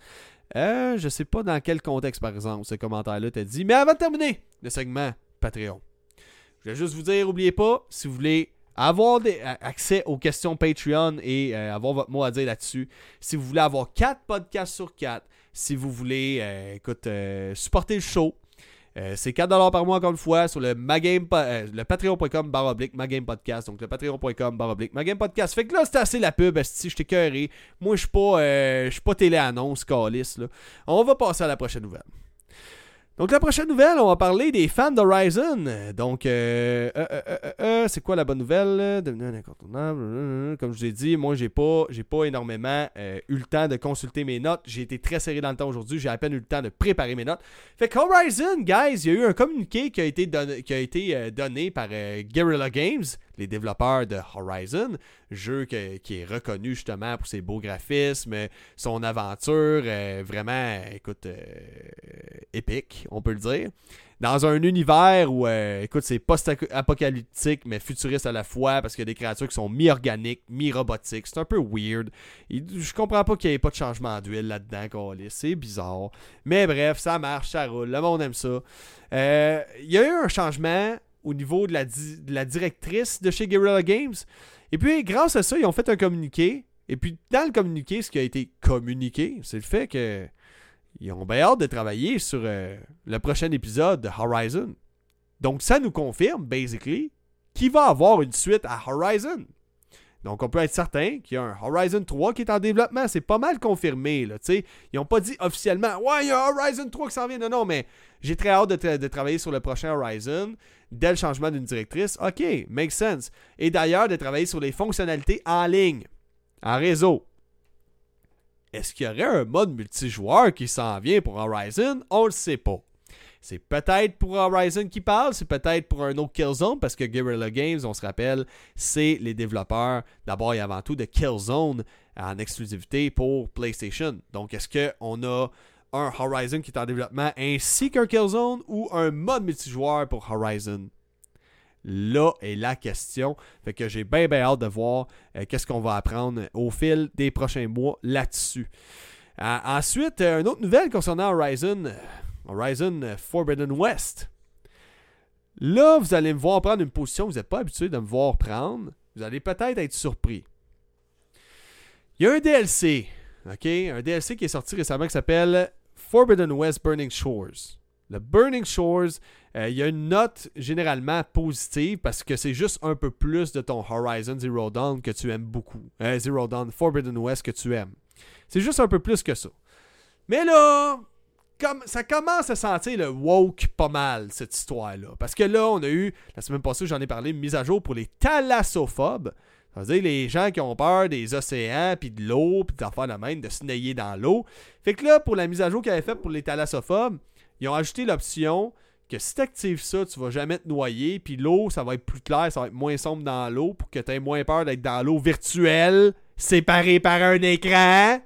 Euh, je sais pas dans quel contexte, par exemple, ce commentaire-là t'a dit. Mais avant de terminer le segment Patreon, je vais juste vous dire, n'oubliez pas, si vous voulez avoir accès aux questions Patreon et euh, avoir votre mot à dire là-dessus, si vous voulez avoir 4 podcasts sur 4, si vous voulez, euh, écoute, supporter le show, euh, c'est 4$ par mois, encore une fois, sur le, magame, euh, le patreon.com baroblique podcast. Donc, le patreon.com baroblique podcast. Fait que là, c'est assez la pub, si je t'ai cœuré. Moi, je suis pas, euh, pas télé-annonce, là. On va passer à la prochaine nouvelle. Donc, la prochaine nouvelle, on va parler des fans d'Horizon. Donc, euh, euh, euh, c'est quoi la bonne nouvelle Devenir incontournable. Comme je vous ai dit, moi, j'ai pas, j'ai pas énormément eu le temps de consulter mes notes. J'ai été très serré dans le temps aujourd'hui. J'ai à peine eu le temps de préparer mes notes. Fait qu'Horizon, guys, il y a eu un communiqué qui a été qui a été, donné par Guerrilla Games, les développeurs de Horizon, jeu qui est reconnu justement pour ses beaux graphismes, son aventure, euh, vraiment, écoute, euh, épique, on peut le dire dans un univers où, euh, écoute, c'est post-apocalyptique, mais futuriste à la fois, parce qu'il y a des créatures qui sont mi-organiques, mi-robotiques. C'est un peu weird. je comprends pas qu'il n'y ait pas de changement d'huile là-dedans, c'est bizarre. Mais bref, ça marche, ça roule, le monde aime ça. Euh, il y a eu un changement au niveau de la, directrice de chez Guerrilla Games. Et puis, grâce à ça, ils ont fait un communiqué. Et puis, dans le communiqué, ce qui a été communiqué, c'est le fait que ils ont bien hâte de travailler sur euh, le prochain épisode de Horizon. Donc ça nous confirme, basically, qu'il va avoir une suite à Horizon. Donc on peut être certain qu'il y a un Horizon 3 qui est en développement. C'est pas mal confirmé. Là, ils n'ont pas dit officiellement Ouais, il y a un Horizon 3 qui s'en vient. Non, non, mais j'ai très hâte de, de, travailler sur le prochain Horizon dès le changement d'une directrice. OK, makes sense. Et d'ailleurs, de travailler sur les fonctionnalités en ligne, en réseau. Est-ce qu'il y aurait un mode multijoueur qui s'en vient pour Horizon? On le sait pas. C'est peut-être pour Horizon qui parle, c'est peut-être pour un autre Killzone, parce que Guerrilla Games, on se rappelle, c'est les développeurs d'abord et avant tout de Killzone en exclusivité pour PlayStation. Donc, est-ce qu'on a un Horizon qui est en développement ainsi qu'un Killzone ou un mode multijoueur pour Horizon? Là est la question. Fait que j'ai bien, bien hâte de voir euh, qu'est-ce qu'on va apprendre au fil des prochains mois là-dessus. Euh, ensuite, une autre nouvelle concernant Horizon, euh, Horizon Forbidden West. Là, vous allez me voir prendre une position que vous n'êtes pas habitué de me voir prendre. Vous allez peut-être être surpris. Il y a un DLC, ok? Un DLC qui est sorti récemment qui s'appelle Forbidden West Burning Shores. Le Burning Shores, euh, il y a une note généralement positive parce que c'est juste un peu plus de ton Horizon Zero Dawn que tu aimes beaucoup. Euh, Zero Dawn Forbidden West que tu aimes. C'est juste un peu plus que ça. Mais là, ça commence à sentir le woke pas mal, cette histoire-là. Parce que là, on a eu, la semaine passée, j'en ai parlé, une mise à jour pour les thalassophobes. C'est-à-dire les gens qui ont peur des océans, puis de l'eau, puis d'en faire la même, de se nailler dans l'eau. Fait que là, pour la mise à jour qu'ils avaient faite pour les thalassophobes, ils ont ajouté l'option que si tu actives ça, tu vas jamais te noyer, puis l'eau, ça va être plus clair, ça va être moins sombre dans l'eau pour que tu aies moins peur d'être dans l'eau virtuelle, séparée par un écran.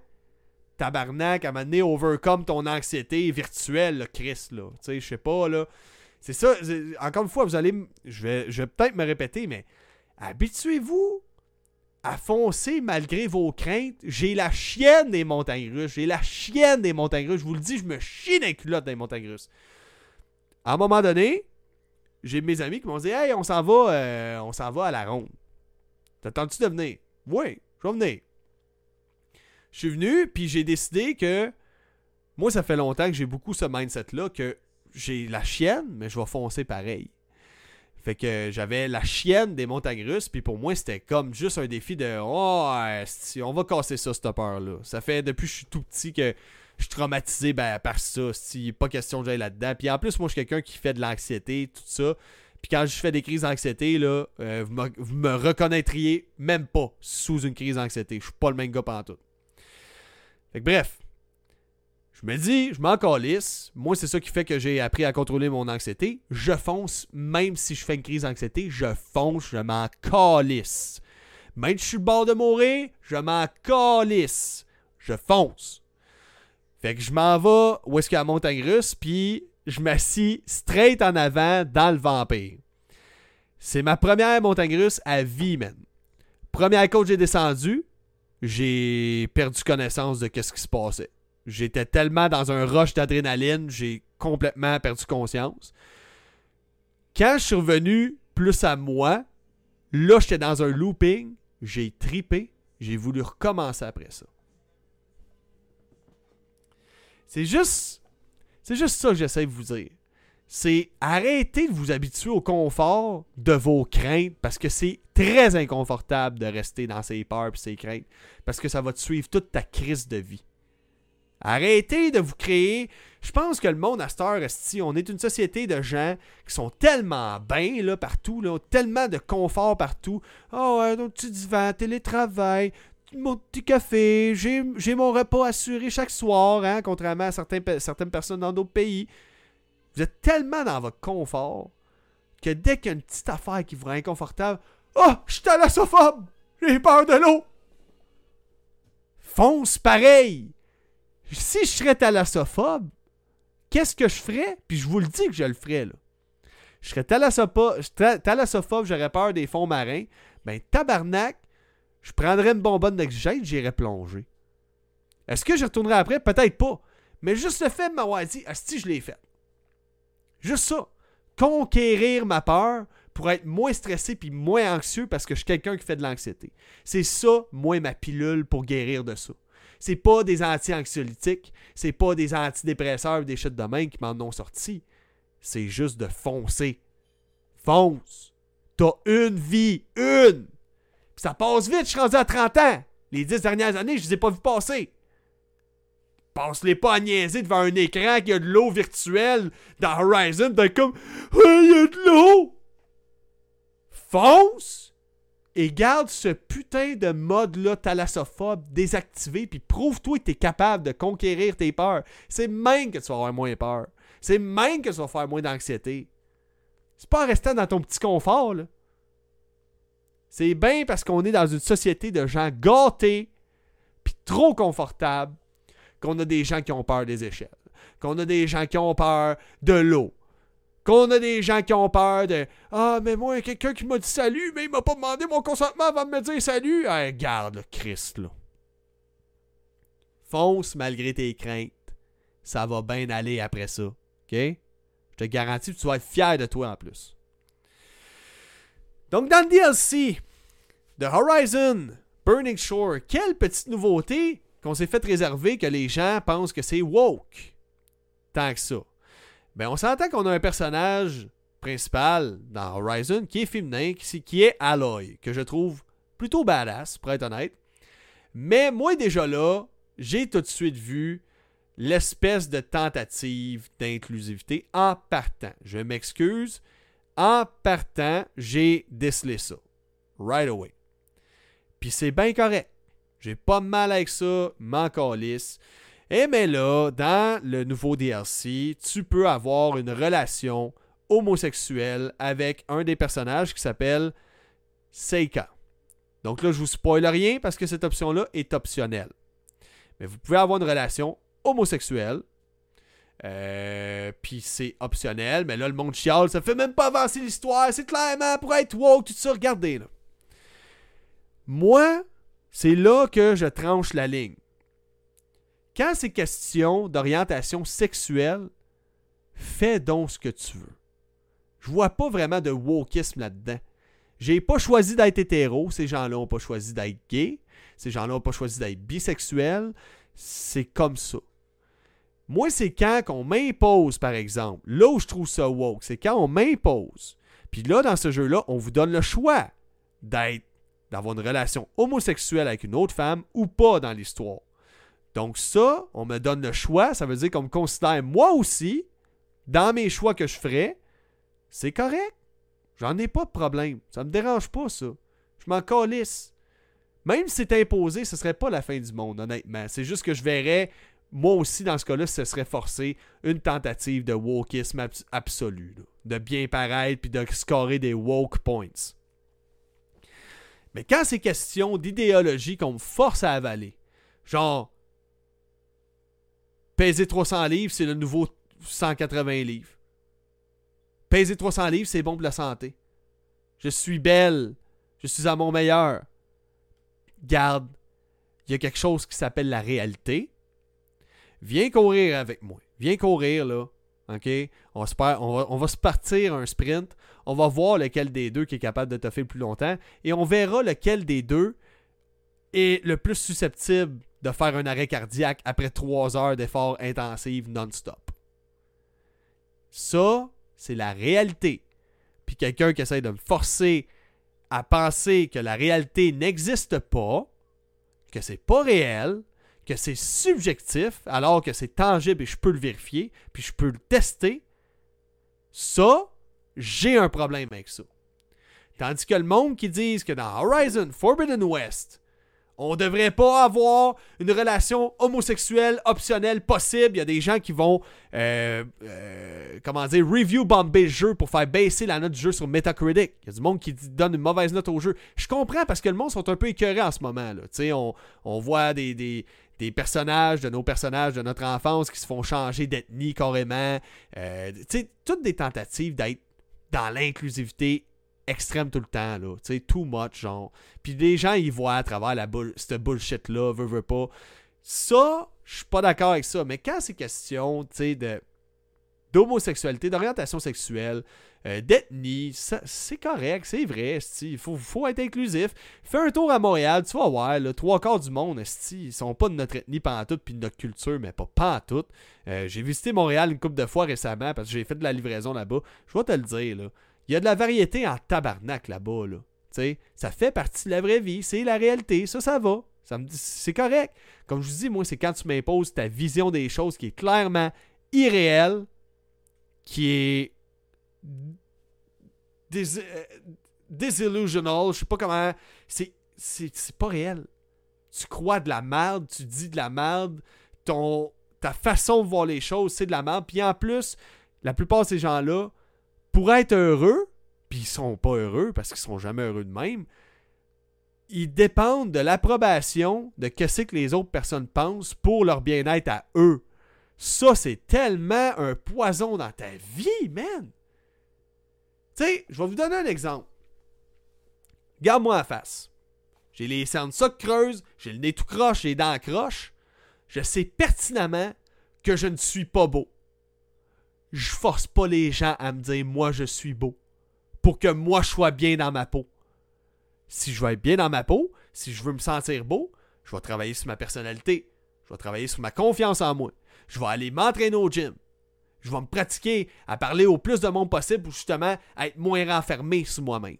Tabarnak, à m'amener overcome ton anxiété virtuelle, Chris, là. Tu sais, je sais pas, là. C'est ça, encore une fois, vous allez. Je vais, je vais peut-être me répéter, mais habituez-vous à foncer malgré vos craintes. J'ai la chienne des montagnes russes. J'ai la chienne des montagnes russes. Je vous le dis, je me chie dans les culottes des montagnes russes. À un moment donné, j'ai mes amis qui m'ont dit Hey, on s'en va, euh, on s'en va à la ronde. T'attends-tu de venir? Oui, je vais venir. Je suis venu, puis j'ai décidé que moi, ça fait longtemps que j'ai beaucoup ce mindset-là, que j'ai la chienne, mais je vais foncer pareil. Fait que j'avais la chienne des montagnes russes, puis pour moi, c'était comme juste un défi de Oh, on va casser ça, cette peur-là. Ça fait depuis que je suis tout petit que je suis traumatisé ben, par ça. a pas question de j'aille là-dedans. Puis en plus, moi, je suis quelqu'un qui fait de l'anxiété, tout ça. Puis quand je fais des crises d'anxiété, là, euh, vous, me, reconnaîtriez même pas sous une crise d'anxiété. Je suis pas le même gars tout. Fait que bref, je me dis, je m'en calisse. Moi, c'est ça qui fait que j'ai appris à contrôler mon anxiété. Je fonce, même si je fais une crise d'anxiété, je fonce, je m'en calisse. Même si je suis bord de mourir, je m'en calisse. Je fonce. Fait que je m'en vais où est-ce qu'il y a la montagne russe, puis je m'assis straight en avant dans le vampire. C'est ma première montagne russe à vie, man. Première côte j'ai descendu, j'ai perdu connaissance de ce qui se passait. J'étais tellement dans un rush d'adrénaline, j'ai complètement perdu conscience. Quand je suis revenu plus à moi, là, j'étais dans un looping, j'ai tripé, j'ai voulu recommencer après ça. C'est juste. C'est juste ça que j'essaie de vous dire. C'est arrêter de vous habituer au confort de vos craintes parce que c'est très inconfortable de rester dans ses peurs et ses craintes parce que ça va te suivre toute ta crise de vie. Arrêtez de vous créer. Je pense que le monde à cette heure, on est une société de gens qui sont tellement bien là, partout, là, tellement de confort partout. Oh, ton petit divan, télétravail, mon petit café, j'ai mon repas assuré chaque soir, hein, contrairement à certaines personnes dans d'autres pays. Vous êtes tellement dans votre confort que dès qu'il y a une petite affaire qui vous rend inconfortable, Oh, je suis thalassophobe! J'ai peur de l'eau! Fonce pareil! Si je serais thalassophobe, qu'est-ce que je ferais? Puis je vous le dis que je le ferais, là. Je serais thalassophobe, j'aurais peur des fonds marins. Ben, tabarnak, je prendrais une bonbonne d'oxygène, j'irais plonger. Est-ce que je retournerai après? Peut-être pas. Mais juste le fait de m'avoir dit, si je l'ai fait. Juste ça. Conquérir ma peur pour être moins stressé puis moins anxieux parce que je suis quelqu'un qui fait de l'anxiété. C'est ça, moi, ma pilule pour guérir de ça. C'est pas des anti-anxiolytiques, c'est pas des antidépresseurs des chutes de main qui m'en ont sorti. C'est juste de foncer. Fonce. T'as une vie. Une. Puis ça passe vite, je suis rendu à 30 ans. Les 10 dernières années, je les ai pas vus passer. Passe-les pas à niaiser devant un écran qui a de l'eau virtuelle dans Horizon. T'es comme, il y a de l'eau! Fonce! Et garde ce putain de mode-là thalassophobe désactivé, puis prouve-toi que t'es capable de conquérir tes peurs. C'est même que tu vas avoir moins peur. C'est même que tu vas faire moins d'anxiété. C'est pas en restant dans ton petit confort, là. C'est bien parce qu'on est dans une société de gens gâtés, puis trop confortables, qu'on a des gens qui ont peur des échelles, qu'on a des gens qui ont peur de l'eau, qu'on a des gens qui ont peur de Ah, mais moi, quelqu'un qui m'a dit salut, mais il m'a pas demandé mon consentement avant de me dire salut. Ah, garde le Christ, là. Fonce malgré tes craintes. Ça va bien aller après ça. OK? Je te garantis que tu vas être fier de toi en plus. Donc, dans le DLC de Horizon Burning Shore, quelle petite nouveauté qu'on s'est fait réserver que les gens pensent que c'est woke. Tant que ça. Ben, on s'entend qu'on a un personnage principal dans Horizon qui est féminin, qui, est Aloy, que je trouve plutôt badass, pour être honnête. Mais moi, déjà là, j'ai tout de suite vu l'espèce de tentative d'inclusivité en partant. Je m'excuse. En partant, j'ai décelé ça. Right away. Puis c'est bien correct. J'ai pas mal avec ça, m'en calisse. Et mais là, dans le nouveau DLC, tu peux avoir une relation homosexuelle avec un des personnages qui s'appelle Seika. Donc là, je vous spoil rien parce que cette option-là est optionnelle. Mais vous pouvez avoir une relation homosexuelle. Euh, puis c'est optionnel, mais là, le monde chiale, ça fait même pas avancer l'histoire. C'est clairement pour être woke, tout ça. Regardez, là. Moi, c'est là que je tranche la ligne. Quand c'est question d'orientation sexuelle, fais donc ce que tu veux. Je vois pas vraiment de wokisme là-dedans. J'ai pas choisi d'être hétéro, ces gens-là ont pas choisi d'être gay, ces gens-là ont pas choisi d'être bisexuel, c'est comme ça. Moi, c'est quand qu'on m'impose, par exemple. Là où je trouve ça woke, c'est quand on m'impose. Puis là, dans ce jeu-là, on vous donne le choix d'être d'avoir une relation homosexuelle avec une autre femme ou pas dans l'histoire. Donc ça, on me donne le choix, ça veut dire qu'on me considère moi aussi, dans mes choix que je ferais, c'est correct. J'en ai pas de problème. Ça me dérange pas, ça. Je m'en calisse. Même si c'est imposé, ce serait pas la fin du monde, honnêtement. C'est juste que je verrais, moi aussi, dans ce cas-là, ce serait forcé une tentative de wokisme absolu. De bien paraître puis de scorer des woke points. Mais quand c'est question d'idéologie qu'on me force à avaler, genre, peser 300 livres, c'est le nouveau 180 livres. Peser 300 livres, c'est bon pour la santé. Je suis belle. Je suis à mon meilleur. Garde, il y a quelque chose qui s'appelle la réalité. Viens courir avec moi. Viens courir, là. OK? On, va se partir un sprint. On va voir lequel des deux qui est capable de te faire plus longtemps. Et on verra lequel des deux est le plus susceptible de faire un arrêt cardiaque après trois heures d'efforts intensifs non-stop. Ça, c'est la réalité. Puis quelqu'un qui essaie de me forcer à penser que la réalité n'existe pas, que c'est pas réel, que c'est subjectif, alors que c'est tangible et je peux le vérifier, puis je peux le tester, ça, j'ai un problème avec ça. Tandis que le monde qui dit que dans Horizon Forbidden West, On devrait pas avoir une relation homosexuelle optionnelle possible. Il y a des gens qui vont, euh, euh, comment dire, review bomber le jeu pour faire baisser la note du jeu sur Metacritic. Il y a du monde qui donne une mauvaise note au jeu. Je comprends parce que le monde sont un peu écœurés en ce moment. Là. On, on voit des, des, des, personnages, de nos personnages de notre enfance qui se font changer d'ethnie carrément. Euh, toutes des tentatives d'être dans l'inclusivité extrême tout le temps, là. Tu sais, too much, genre. Puis les gens, ils voient à travers la bull cette bullshit-là, veut, veut pas. Ça, je suis pas d'accord avec ça. Mais quand c'est question, tu sais, d'homosexualité, d'orientation sexuelle, euh, d'ethnie, c'est correct, c'est vrai, il faut, faut, être inclusif. Fais un tour à Montréal, tu vas voir, le trois quarts du monde, ils sont pas de notre ethnie tout puis de notre culture, mais pas pantoute. Euh, j'ai visité Montréal une couple de fois récemment parce que j'ai fait de la livraison là-bas. Je vais te le dire, là. Il y a de la variété en tabarnak là-bas. Là. ça fait partie de la vraie vie. C'est la réalité. Ça, ça va. Ça me c'est correct. Comme je vous dis, moi, c'est quand tu m'imposes ta vision des choses qui est clairement irréelle, qui est dés... Euh. Je sais pas comment. C'est, c'est, pas réel. Tu crois de la merde, tu dis de la merde, ton, ta façon de voir les choses, c'est de la merde. Puis en plus, la plupart de ces gens-là, pour être heureux, puis ils sont pas heureux parce qu'ils sont jamais heureux de même, ils dépendent de l'approbation de ce que les autres personnes pensent pour leur bien-être à eux. Ça, c'est tellement un poison dans ta vie, man. Tu sais, je vais vous donner un exemple. Garde-moi la face. J'ai les cernes soc creuses, j'ai le nez tout croche, les dents croches. Je sais pertinemment que je ne suis pas beau je force pas les gens à me dire moi je suis beau pour que moi je sois bien dans ma peau. Si je veux être bien dans ma peau, si je veux me sentir beau, je vais travailler sur ma personnalité, je vais travailler sur ma confiance en moi, je vais aller m'entraîner au gym, je vais me pratiquer à parler au plus de monde possible pour justement être moins renfermé sur moi-même.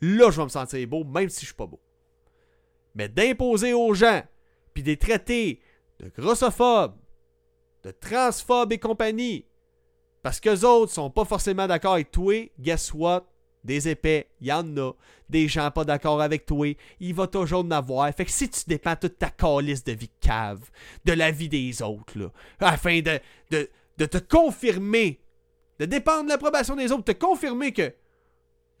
Là, je vais me sentir beau même si je suis pas beau. Mais d'imposer aux gens, puis des traiter de grossophobes, de transphobes et compagnie, parce qu'eux autres sont pas forcément d'accord avec toi, guess what? Des épais, il y en a. Des gens pas d'accord avec toi, il va toujours en avoir. Fait que si tu dépends toute ta calice de vie cave, de la vie des autres, là, afin de, te confirmer, de dépendre de l'approbation des autres, de te confirmer que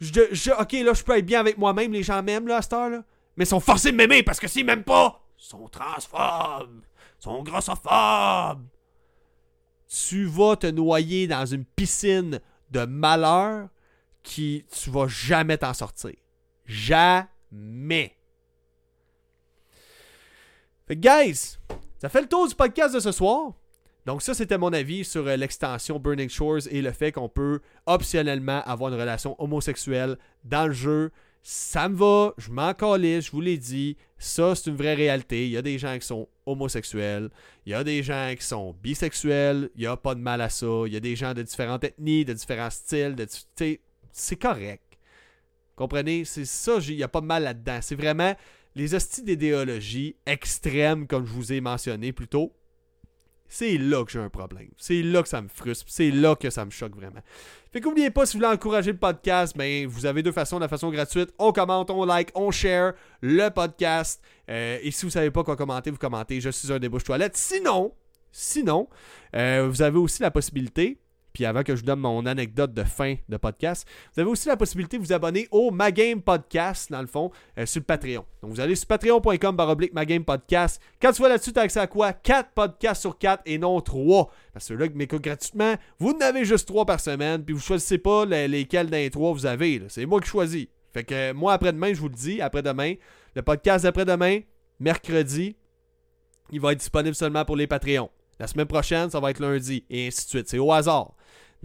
je, je, ok, là, je peux être bien avec moi-même, les gens m'aiment, là, à cette heure-là, mais ils sont forcés de m'aimer parce que s'ils m'aiment pas, ils sont transphobes, ils sont grossophobes, tu vas te noyer dans une piscine de malheur qui tu vas jamais t'en sortir. Jamais. Fait guys, ça fait le tour du podcast de ce soir. Donc ça, c'était mon avis sur euh, l'extension Burning Shores et le fait qu'on peut optionnellement avoir une relation homosexuelle dans le jeu ça me va, je m'en calisse, je vous l'ai dit, ça c'est une vraie réalité. Il y a des gens qui sont homosexuels, il y a des gens qui sont bisexuels, il n'y a pas de mal à ça, il y a des gens de différentes ethnies, de différents styles, de, c'est correct. Comprenez? C'est ça, il n'y a pas de mal là-dedans. C'est vraiment les hosties d'idéologie extrêmes, comme je vous ai mentionné plus tôt. C'est là que j'ai un problème. C'est là que ça me frustre. C'est là que ça me choque vraiment. Fait qu'oubliez pas, si vous voulez encourager le podcast, ben, vous avez deux façons. La façon gratuite, on commente, on like, on share le podcast. Euh, et si vous savez pas quoi commenter, vous commentez. Je suis un débouche toilette. Sinon, sinon, euh, vous avez aussi la possibilité puis avant que je vous donne mon anecdote de fin de podcast, vous avez aussi la possibilité de vous abonner au Magame Podcast, dans le fond, euh, sur Patreon. Donc vous allez sur patreon.com baroblique Magame Podcast. Quand tu vas là-dessus, tu as accès à quoi? 4 podcasts sur 4 et non 3. Parce que qui m'écoutent gratuitement, vous n'avez juste 3 par semaine, puis vous choisissez pas lesquels d'un 3 vous avez. C'est moi qui choisis. Fait que moi, après-demain, je vous le dis, après-demain, le podcast d'après-demain, mercredi, il va être disponible seulement pour les Patreons. La semaine prochaine, ça va être lundi, et ainsi de suite. C'est au hasard.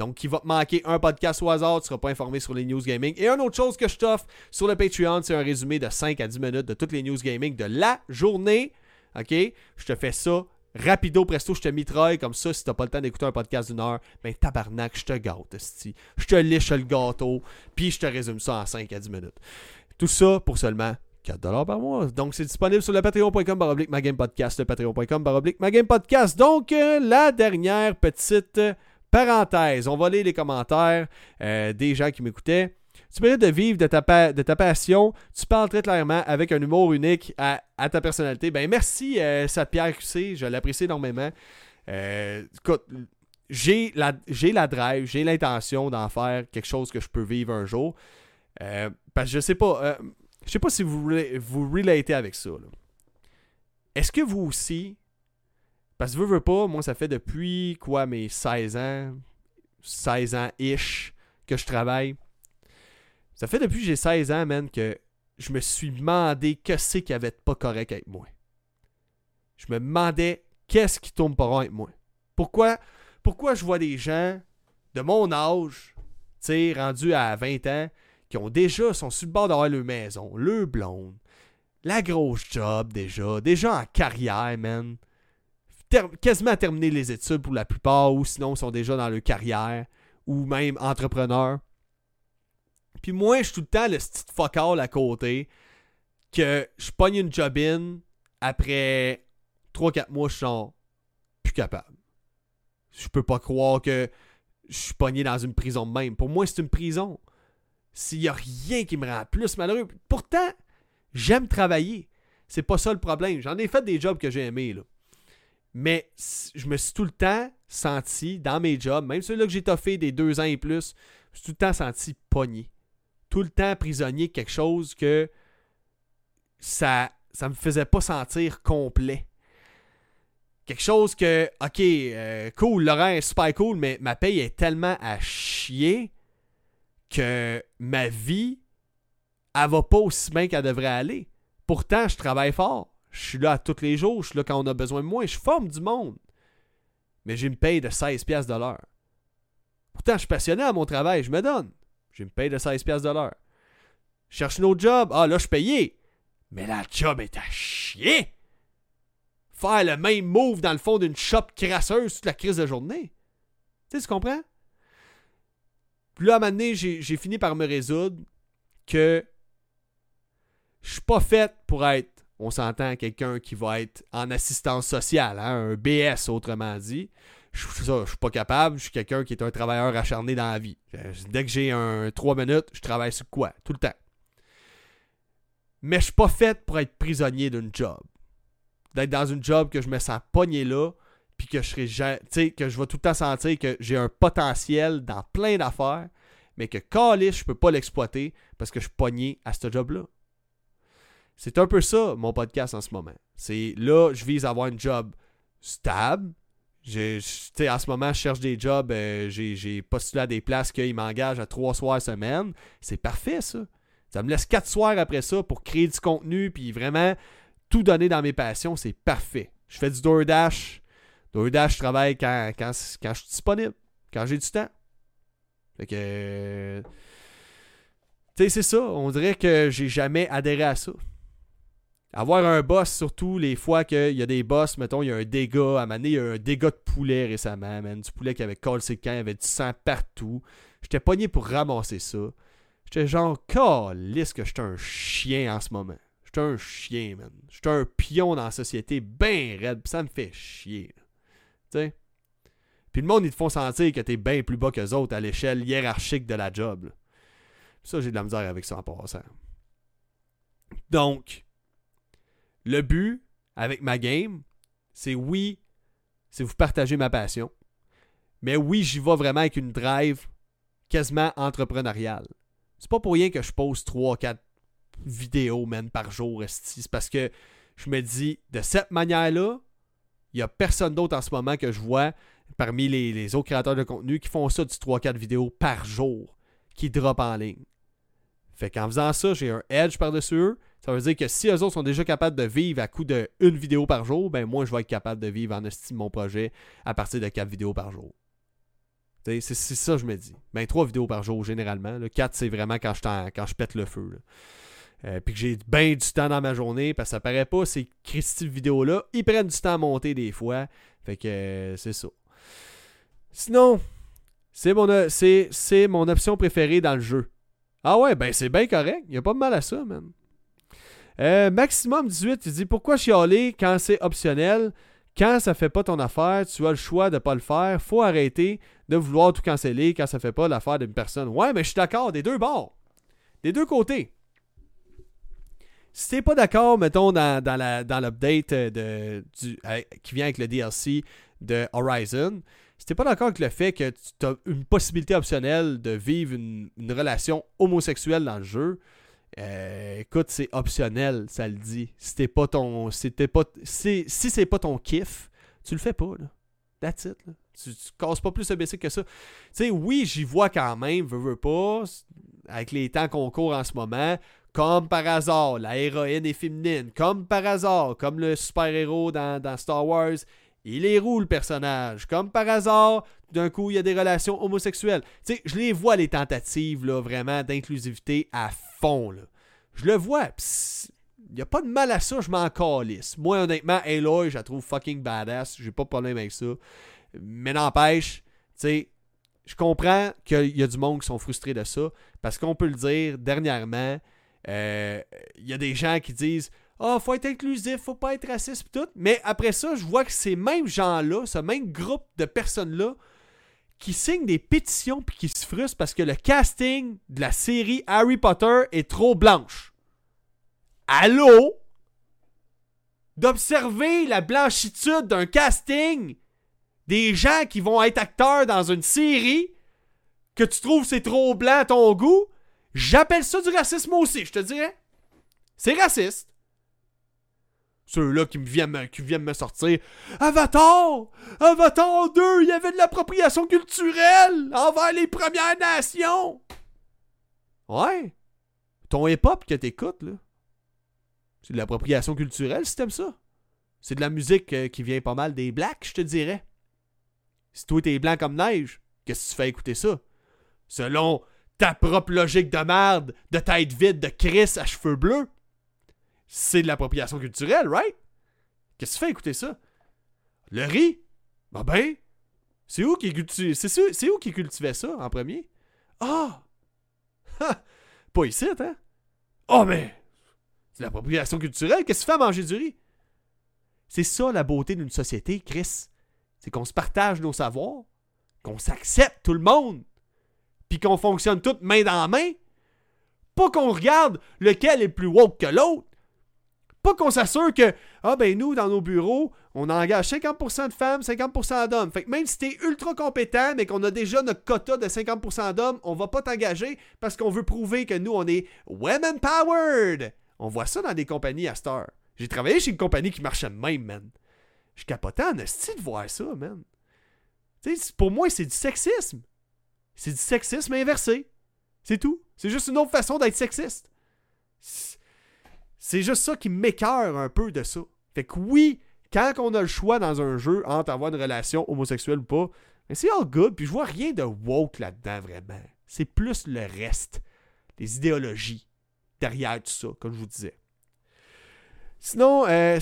Donc, il va te manquer un podcast au hasard, tu ne seras pas informé sur les news gaming. Et une autre chose que je t'offre sur le Patreon, c'est un résumé de 5 à 10 minutes de toutes les news gaming de la journée. OK? Je te fais ça rapido, presto, je te mitraille comme ça. Si t'as pas le temps d'écouter un podcast d'une heure, ben tabarnak, je te gâte, Je te liche le gâteau, puis je te résume ça en 5 à 10 minutes. Tout ça pour seulement 4$ par mois. Donc, c'est disponible sur le patreon.com baroblique magamepodcast, le patreon.com baroblique magamepodcast. Donc, euh, la dernière petite parenthèse. On va lire les commentaires euh, des gens qui m'écoutaient. Tu mérites de vivre de ta, passion. Tu parles très clairement avec un humour unique à, ta personnalité. Ben merci, euh, Pierre QC. Je l'apprécie énormément. Euh, écoute, j'ai la, la drive, j'ai l'intention d'en faire quelque chose que je peux vivre un jour. Euh, parce que je sais pas. Je sais pas si vous vous relatez avec ça. Est-ce que vous aussi. Parce que veux, veux pas, moi ça fait depuis quoi mes 16 ans, 16 ans-ish que je travaille. Ça fait depuis que j'ai 16 ans, man, que je me suis demandé qu'est-ce qu'il y avait pas correct avec moi. Je me demandais qu'est-ce qui tombe pas rond avec moi. Pourquoi, pourquoi je vois des gens de mon âge, tu sais, rendus à 20 ans, qui ont déjà, sont sur le bord d'avoir leur maison, le blonde, la grosse job déjà, déjà en carrière, man. Quasiment à terminer les études pour la plupart, ou sinon sont déjà dans leur carrière, ou même entrepreneurs. Puis moi, je suis tout le temps le petit fuck à côté, que je pogne une job in, après 3-4 mois, je suis plus capable. Je peux pas croire que je suis pogné dans une prison même. Pour moi, c'est une prison. S'il y a rien qui me rend plus malheureux. Pourtant, j'aime travailler. C'est pas ça le problème. J'en ai fait des jobs que j'ai aimés, là. Mais je me suis tout le temps senti dans mes jobs, même ceux-là que j'ai toffé des deux ans et plus, je me suis tout le temps senti pogné. Tout le temps prisonnier quelque chose que ça ça me faisait pas sentir complet quelque chose que, ok, euh, cool, Laurent est super cool, mais ma paye est tellement à chier que ma vie, elle va pas aussi bien qu'elle devrait aller. Pourtant, je travaille fort. Je suis là tous les jours, je suis là quand on a besoin de moi, je forme du monde. Mais j'ai une paye de 16$ de l'heure. Pourtant, je suis passionné à mon travail, je me donne. J'ai une paye de 16$ de l'heure. Je cherche un autre job. Ah, là, je suis payé. Mais la job est à chier faire le même move dans le fond d'une shop crasseuse toute la crise de journée. Tu sais, tu comprends? Puis là, à un moment donné, j'ai fini par me résoudre que je suis pas fait pour être, on s'entend, quelqu'un qui va être en assistance sociale, hein, un BS autrement dit. Je, ça, je suis pas capable, je suis quelqu'un qui est un travailleur acharné dans la vie. Dès que j'ai un 3 minutes, je travaille sur quoi? Tout le temps. Mais je suis pas fait pour être prisonnier d'une job d'être dans une job que je me sens pogné là, puis que je serai que je vais tout le temps sentir que j'ai un potentiel dans plein d'affaires, mais que calice, je peux pas l'exploiter parce que je suis pogné à ce job-là. C'est un peu ça, mon podcast en ce moment. C'est là, je vise à avoir une job stable. en ce moment, je cherche des jobs. Euh, j'ai postulé à des places qu'ils m'engagent à trois soirs semaine. C'est parfait, ça. Ça me laisse quatre soirs après ça pour créer du contenu, puis vraiment tout donner dans mes passions, c'est parfait. Je fais du DoorDash. DoorDash, je travaille quand, je suis disponible, quand j'ai du temps. Que. Tu sais, c'est ça. On dirait que j'ai jamais adhéré à ça. Avoir un boss, surtout les fois qu'il y a des boss, mettons, il y a un dégât. À un il y a un dégât de poulet récemment, man. Du poulet qui avait collé ses camps, il y avait du sang partout. J'étais pogné pour ramasser ça. J'étais genre, calisse que j'étais un chien en ce moment. J'étais un chien, man. J'étais un pion dans la société, bien raide, ça me fait chier. Tu sais? Puis le monde, ils te font sentir que t'es bien plus bas qu'eux autres à l'échelle hiérarchique de la job. Ça, j'ai de la misère avec ça en passant. Donc, le but avec ma game, c'est oui, c'est vous partager ma passion. Mais oui, j'y vais vraiment avec une drive quasiment entrepreneuriale. C'est pas pour rien que je pose 3-4 vidéos, man, par jour, C'est parce que je me dis, de cette manière-là, il n'y a personne d'autre en ce moment que je vois parmi les, autres créateurs de contenu qui font ça du 3-4 vidéos par jour, qui drop en ligne. Fait qu'en faisant ça, j'ai un edge par-dessus eux. Ça veut dire que si eux autres sont déjà capables de vivre à coup de une vidéo par jour, ben moi je vais être capable de vivre en estime mon projet à partir de 4 vidéos par jour. C'est ça je me dis. Ben 3 vidéos par jour généralement. Le 4 c'est vraiment quand je, quand je pète le feu. Euh, puis que j'ai bien du temps dans ma journée, parce que ça paraît pas, ces Christy vidéos-là, ils prennent du temps à monter des fois. Fait que euh, c'est ça. Sinon, c'est mon, option préférée dans le jeu. Ah ouais, ben c'est bien correct. Il a pas de mal à ça, man. Euh, maximum 18, il dit pourquoi chialer quand c'est optionnel? Quand ça fait pas ton affaire, tu as le choix de pas le faire. Faut arrêter de vouloir tout canceller quand ça fait pas l'affaire d'une personne. Ouais, mais je suis d'accord, des deux bords. Des deux côtés. Si t'es pas d'accord, mettons, dans, dans l'update de, qui vient avec le DLC de Horizon, si t'es pas d'accord avec le fait que tu as une possibilité optionnelle de vivre une, relation homosexuelle dans le jeu, euh, écoute, c'est optionnel, ça le dit. Si pas ton. Si, pas, si, c'est pas ton kiff, tu le fais pas, là. That's it, là. Tu, tu casses pas plus le basic que ça. Tu sais, oui, j'y vois quand même, veux, veux pas, avec les temps qu'on court en ce moment, comme par hasard, la héroïne est féminine. Comme par hasard, comme le super-héros dans, Star Wars, il est roux le personnage. Comme par hasard, d'un coup, il y a des relations homosexuelles. Tu sais, je les vois les tentatives, là, vraiment, d'inclusivité à fond. Je le vois. Il n'y a pas de mal à ça, je m'en calisse. Moi, honnêtement, Aloy, je la trouve fucking badass. J'ai pas de problème avec ça. Mais n'empêche, tu sais, je comprends qu'il y a du monde qui sont frustrés de ça. Parce qu'on peut le dire, dernièrement, il euh, y a des gens qui disent Oh, faut être inclusif, faut pas être raciste, tout. Mais après ça, je vois que ces mêmes gens-là, ce même groupe de personnes-là, qui signent des pétitions puis qui se frustrent parce que le casting de la série Harry Potter est trop blanche. Allô? D'observer la blanchitude d'un casting des gens qui vont être acteurs dans une série que tu trouves c'est trop blanc à ton goût, J'appelle ça du racisme aussi, je te dirais. C'est raciste. Ceux-là qui, viennent me sortir. Avatar! Avatar 2, il y avait de l'appropriation culturelle envers les Premières Nations! Ouais. Ton hip-hop que t'écoutes, là. C'est de l'appropriation culturelle si t'aimes ça. C'est de la musique euh, qui vient pas mal des blacks, je te dirais. Si toi t'es blanc comme neige, qu'est-ce que tu fais écouter ça? Selon ta propre logique de merde, de tête vide, de Chris à cheveux bleus, c'est de l'appropriation culturelle, right? Qu'est-ce que tu fais écouter ça? Le riz? Bah ben, c'est où qui cultivait c'est où qui cultivait ça en premier? Ah! Pas ici, hein? Oh mais c'est l'appropriation culturelle, qu'est-ce que tu fais à manger du riz? C'est ça la beauté d'une société, Chris. C'est qu'on se partage nos savoirs, qu'on s'accepte tout le monde puis qu'on fonctionne toutes main dans main. Pas qu'on regarde lequel est plus woke que l'autre. Pas qu'on s'assure que, ah ben nous, dans nos bureaux, on engage 50% de femmes, 50% d'hommes. Fait que même si t'es ultra compétent, mais qu'on a déjà notre quota de 50% d'hommes, on va pas t'engager parce qu'on veut prouver que nous, on est women powered. On voit ça dans des compagnies à Star. J'ai travaillé chez une compagnie qui marchait de même, man. Je capotais en esti de voir ça, man. pour moi, c'est du sexisme. C'est du sexisme inversé. C'est tout. C'est juste une autre façon d'être sexiste. C'est juste ça qui m'écœure un peu de ça. Fait que oui, quand on a le choix dans un jeu entre avoir une relation homosexuelle ou pas, c'est all good, puis je vois rien de woke là-dedans vraiment. C'est plus le reste, les idéologies derrière tout ça, comme je vous disais. Sinon, euh,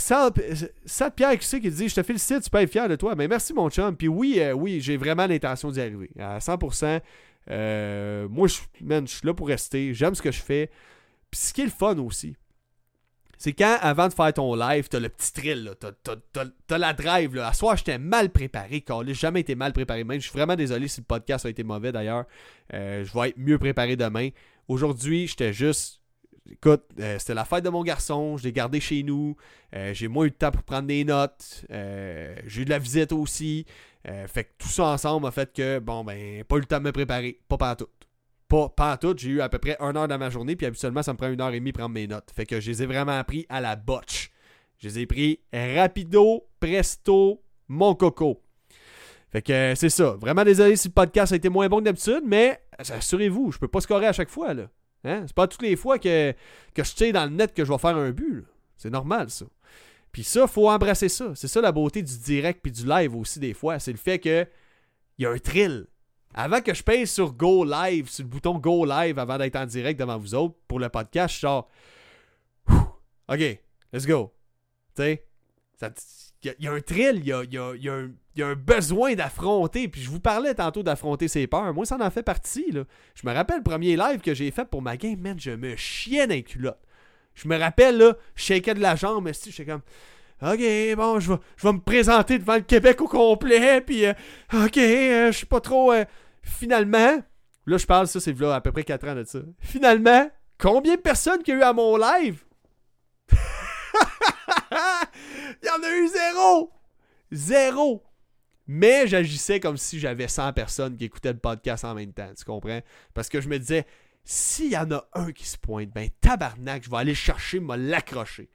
Pierre qui sait qui dit Je te félicite, tu peux être fier de toi. Mais merci, mon chum. Puis oui, euh, oui, j'ai vraiment l'intention d'y arriver. À 100%. Euh, moi, je, je suis là pour rester. J'aime ce que je fais. Puis ce qui est le fun aussi, c'est quand, avant de faire ton live, t'as le petit thrill, t'as, la drive. Là. À soir, j'étais mal préparé, J'ai jamais été mal préparé. Même, je suis vraiment désolé si le podcast a été mauvais d'ailleurs. Euh, je vais être mieux préparé demain. Aujourd'hui, j'étais juste écoute, euh, c'était la fête de mon garçon, je l'ai gardé chez nous, euh, j'ai moins eu de temps pour prendre des notes, j'ai eu de la visite aussi. fait que tout ça ensemble a fait que, bon, ben, pas eu le temps de me préparer, pas pas. Pas, pas tout, j'ai eu à peu près une heure dans ma journée, puis habituellement, ça me prend une heure et demie prendre mes notes. Fait que je les ai vraiment appris à la botche. Je les ai pris rapido, presto, mon coco. Fait que c'est ça. Vraiment désolé si le podcast a été moins bon que d'habitude, mais assurez-vous, je peux pas scorer à chaque fois, là. Hein? C'est pas toutes les fois que, que je tire dans le net que je vais faire un but. C'est normal, ça. Puis ça, faut embrasser ça. C'est ça la beauté du direct puis du live aussi, des fois. C'est le fait que il y a un thrill. Avant que je pèse sur Go Live, sur le bouton Go Live avant d'être en direct devant vous autres pour le podcast, je genre OK, let's go. Tu sais, il y, a un thrill, il y a, un besoin d'affronter. Puis je vous parlais tantôt d'affronter ses peurs. Moi, ça en fait partie. Là. Je me rappelle le premier live que j'ai fait pour ma game, man, je me chiais dans les culottes. Je me rappelle, là, je shakais de la jambe, mais je suis comme. Ok, bon, je vais, je me présenter devant le Québec au complet, puis euh, ok, euh, je suis pas trop. Euh, finalement, là, je parle, ça, c'est là à peu près 4 ans de ça. Finalement, Combien de personnes qu'il y a eu à mon live? [laughs] Il y en a eu zéro! Zéro! Mais j'agissais comme si j'avais 100 personnes qui écoutaient le podcast en même temps, tu comprends? Parce que je me disais, s'il y en a un qui se pointe, ben tabarnak, je vais aller chercher, me l'accrocher.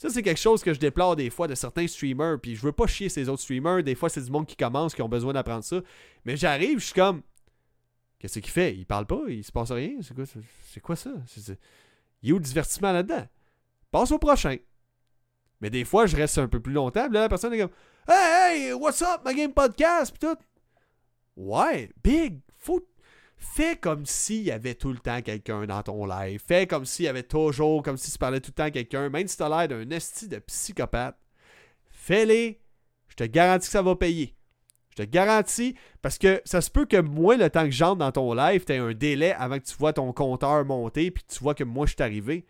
Ça, c'est quelque chose que je déplore des fois de certains streamers, puis je veux pas chier ces autres streamers. Des fois, c'est du monde qui commence, qui ont besoin d'apprendre ça. Mais j'arrive, je suis comme, qu'est-ce qu'il fait? Il parle pas, il se passe rien? C'est quoi, c'est quoi ça? Il y a où le divertissement là-dedans? Passe au prochain. Mais des fois, je reste un peu plus longtemps, là, la personne est comme, hey, hey, what's up, ma game podcast, pis tout. Ouais, big, faut Fais comme s'il y avait tout le temps quelqu'un dans ton live. Fais comme s'il y avait toujours, comme si tu parlais tout le temps quelqu'un. Même si tu as l'air d'un esti de psychopathe. Fais-les. Je te garantis que ça va payer. Je te garantis, parce que ça se peut que moi, le temps que j'entre dans ton live, tu un délai avant que tu vois ton compteur monter, puis que tu vois que moi, je suis arrivé.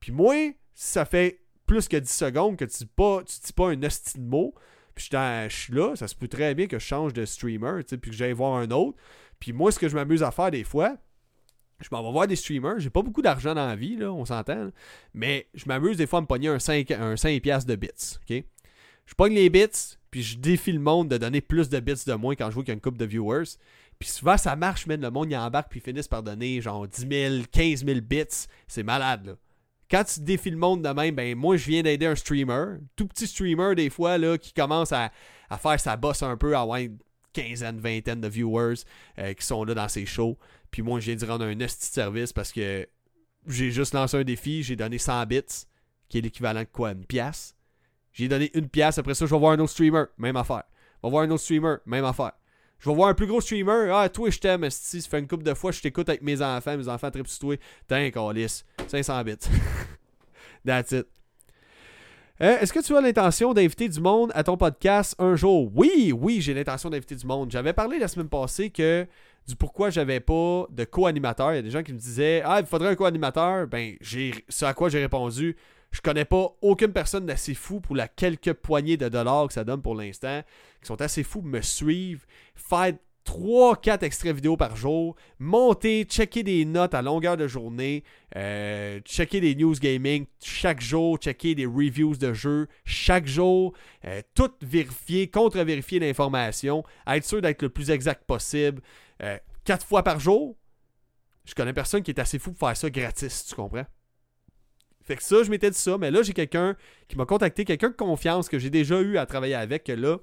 Puis moi, si ça fait plus que 10 secondes que tu dis pas, tu dis pas un esti de mot, puis je suis là, ça se peut très bien que je change de streamer, puis que j'aille voir un autre. Puis moi, ce que je m'amuse à faire des fois, je m'en vais voir des streamers. J'ai pas beaucoup d'argent dans la vie, là, on s'entend. Mais je m'amuse des fois à me pogner un 5, un 5 de bits. Je pogne les bits, puis je défie le monde de donner plus de bits de moins quand je vois qu'il y a une couple de viewers. Puis souvent, ça marche, mais le monde y embarque, puis finissent par donner genre 10 000, 15 000 bits. C'est malade, là. Quand tu défies le monde de même, ben moi, je viens d'aider un streamer. Tout petit streamer, des fois, là, qui commence à, à faire sa bosse un peu, à avoir quinzaine, vingtaine de viewers euh, qui sont là dans ces shows. Puis moi, je viens de rendre un esti service parce que j'ai juste lancé un défi, j'ai donné 100 bits, qui est l'équivalent de quoi Une pièce? J'ai donné une pièce, après ça, je vais voir un autre streamer, même affaire. Je vais voir un autre streamer, même affaire. Je vais voir un plus gros streamer. Ah, toi, je t'aime, si ça fait une couple de fois, je t'écoute avec mes enfants, mes enfants tripent sur toi. Un 500 bits. [laughs] That's it. Euh, est-ce que tu as l'intention d'inviter du monde à ton podcast un jour? Oui, oui, j'ai l'intention d'inviter du monde. J'avais parlé la semaine passée que du pourquoi j'avais pas de co-animateur. Il y a des gens qui me disaient Ah, il faudrait un co-animateur. Ben, ce à quoi j'ai répondu. Je connais pas aucune personne d'assez fou pour la quelques poignées de dollars que ça donne pour l'instant, qui sont assez fous pour me suivre, faire 3-4 extraits vidéo par jour, monter, checker des notes à longueur de journée, euh, checker des news gaming chaque jour, checker des reviews de jeux chaque jour, euh, tout vérifier, contre-vérifier l'information, être sûr d'être le plus exact possible, 4 euh, fois par jour. Je connais personne qui est assez fou pour faire ça gratis, tu comprends? Fait que ça, je m'étais dit ça, mais là, j'ai quelqu'un qui m'a contacté, quelqu'un de confiance que j'ai déjà eu à travailler avec, que là,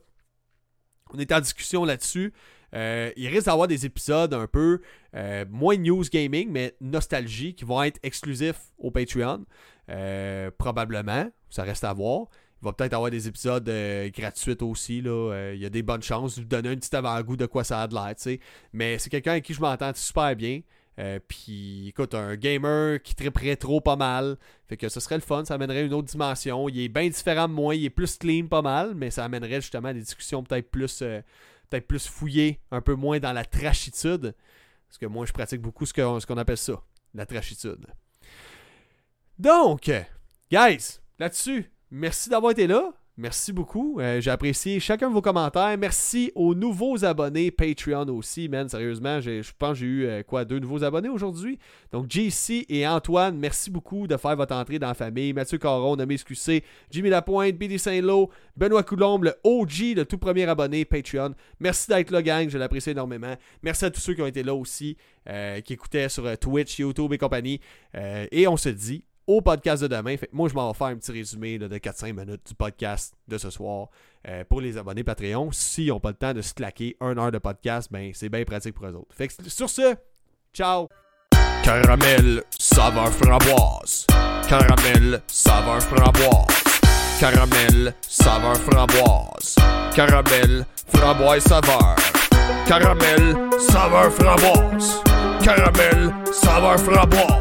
on est en discussion là-dessus. Euh, il risque d'avoir des épisodes un peu euh, moins news gaming, mais nostalgie, qui vont être exclusifs au Patreon. Euh, probablement, ça reste à voir. Il va peut-être avoir des épisodes gratuits aussi. Là. il y a des bonnes chances de vous donner un petit avant-goût de quoi ça a de l'air. Mais c'est quelqu'un avec qui je m'entends super bien. puis écoute, un gamer qui triperait trop pas mal. Fait que ce serait le fun, ça amènerait une autre dimension. Il est bien différent de moi, il est plus clean pas mal, mais ça amènerait justement à des discussions peut-être plus peut-être plus fouillé, un peu moins dans la trachitude. Parce que moi, je pratique beaucoup ce qu'on appelle ça, la trachitude. Donc, guys, là-dessus, merci d'avoir été là. Merci beaucoup. Euh, j'ai apprécié chacun de vos commentaires. Merci aux nouveaux abonnés Patreon aussi, man. Sérieusement, je pense que j'ai eu euh, quoi deux nouveaux abonnés aujourd'hui? Donc JC et Antoine, merci beaucoup de faire votre entrée dans la famille. Mathieu Caron, Nommé SQC, Jimmy Lapointe, Billy Saint-Lô, Benoît Coulombe, le OG, le tout premier abonné Patreon. Merci d'être là, gang. Je l'apprécie énormément. Merci à tous ceux qui ont été là aussi, euh, qui écoutaient sur Twitch, YouTube et compagnie. et on se dit au podcast de demain. Fait moi, je m'en vais faire un petit résumé de 4-5 minutes du podcast de ce soir euh, pour les abonnés Patreon. S'ils n'ont pas le temps de se claquer une heure de podcast, ben c'est bien pratique pour eux autres. Fait sur ce, ciao! Caramel, saveur framboise. Caramel, saveur framboise. Caramel, saveur framboise. Caramel, framboise saveur. Caramel, saveur framboise. Caramel, saveur framboise.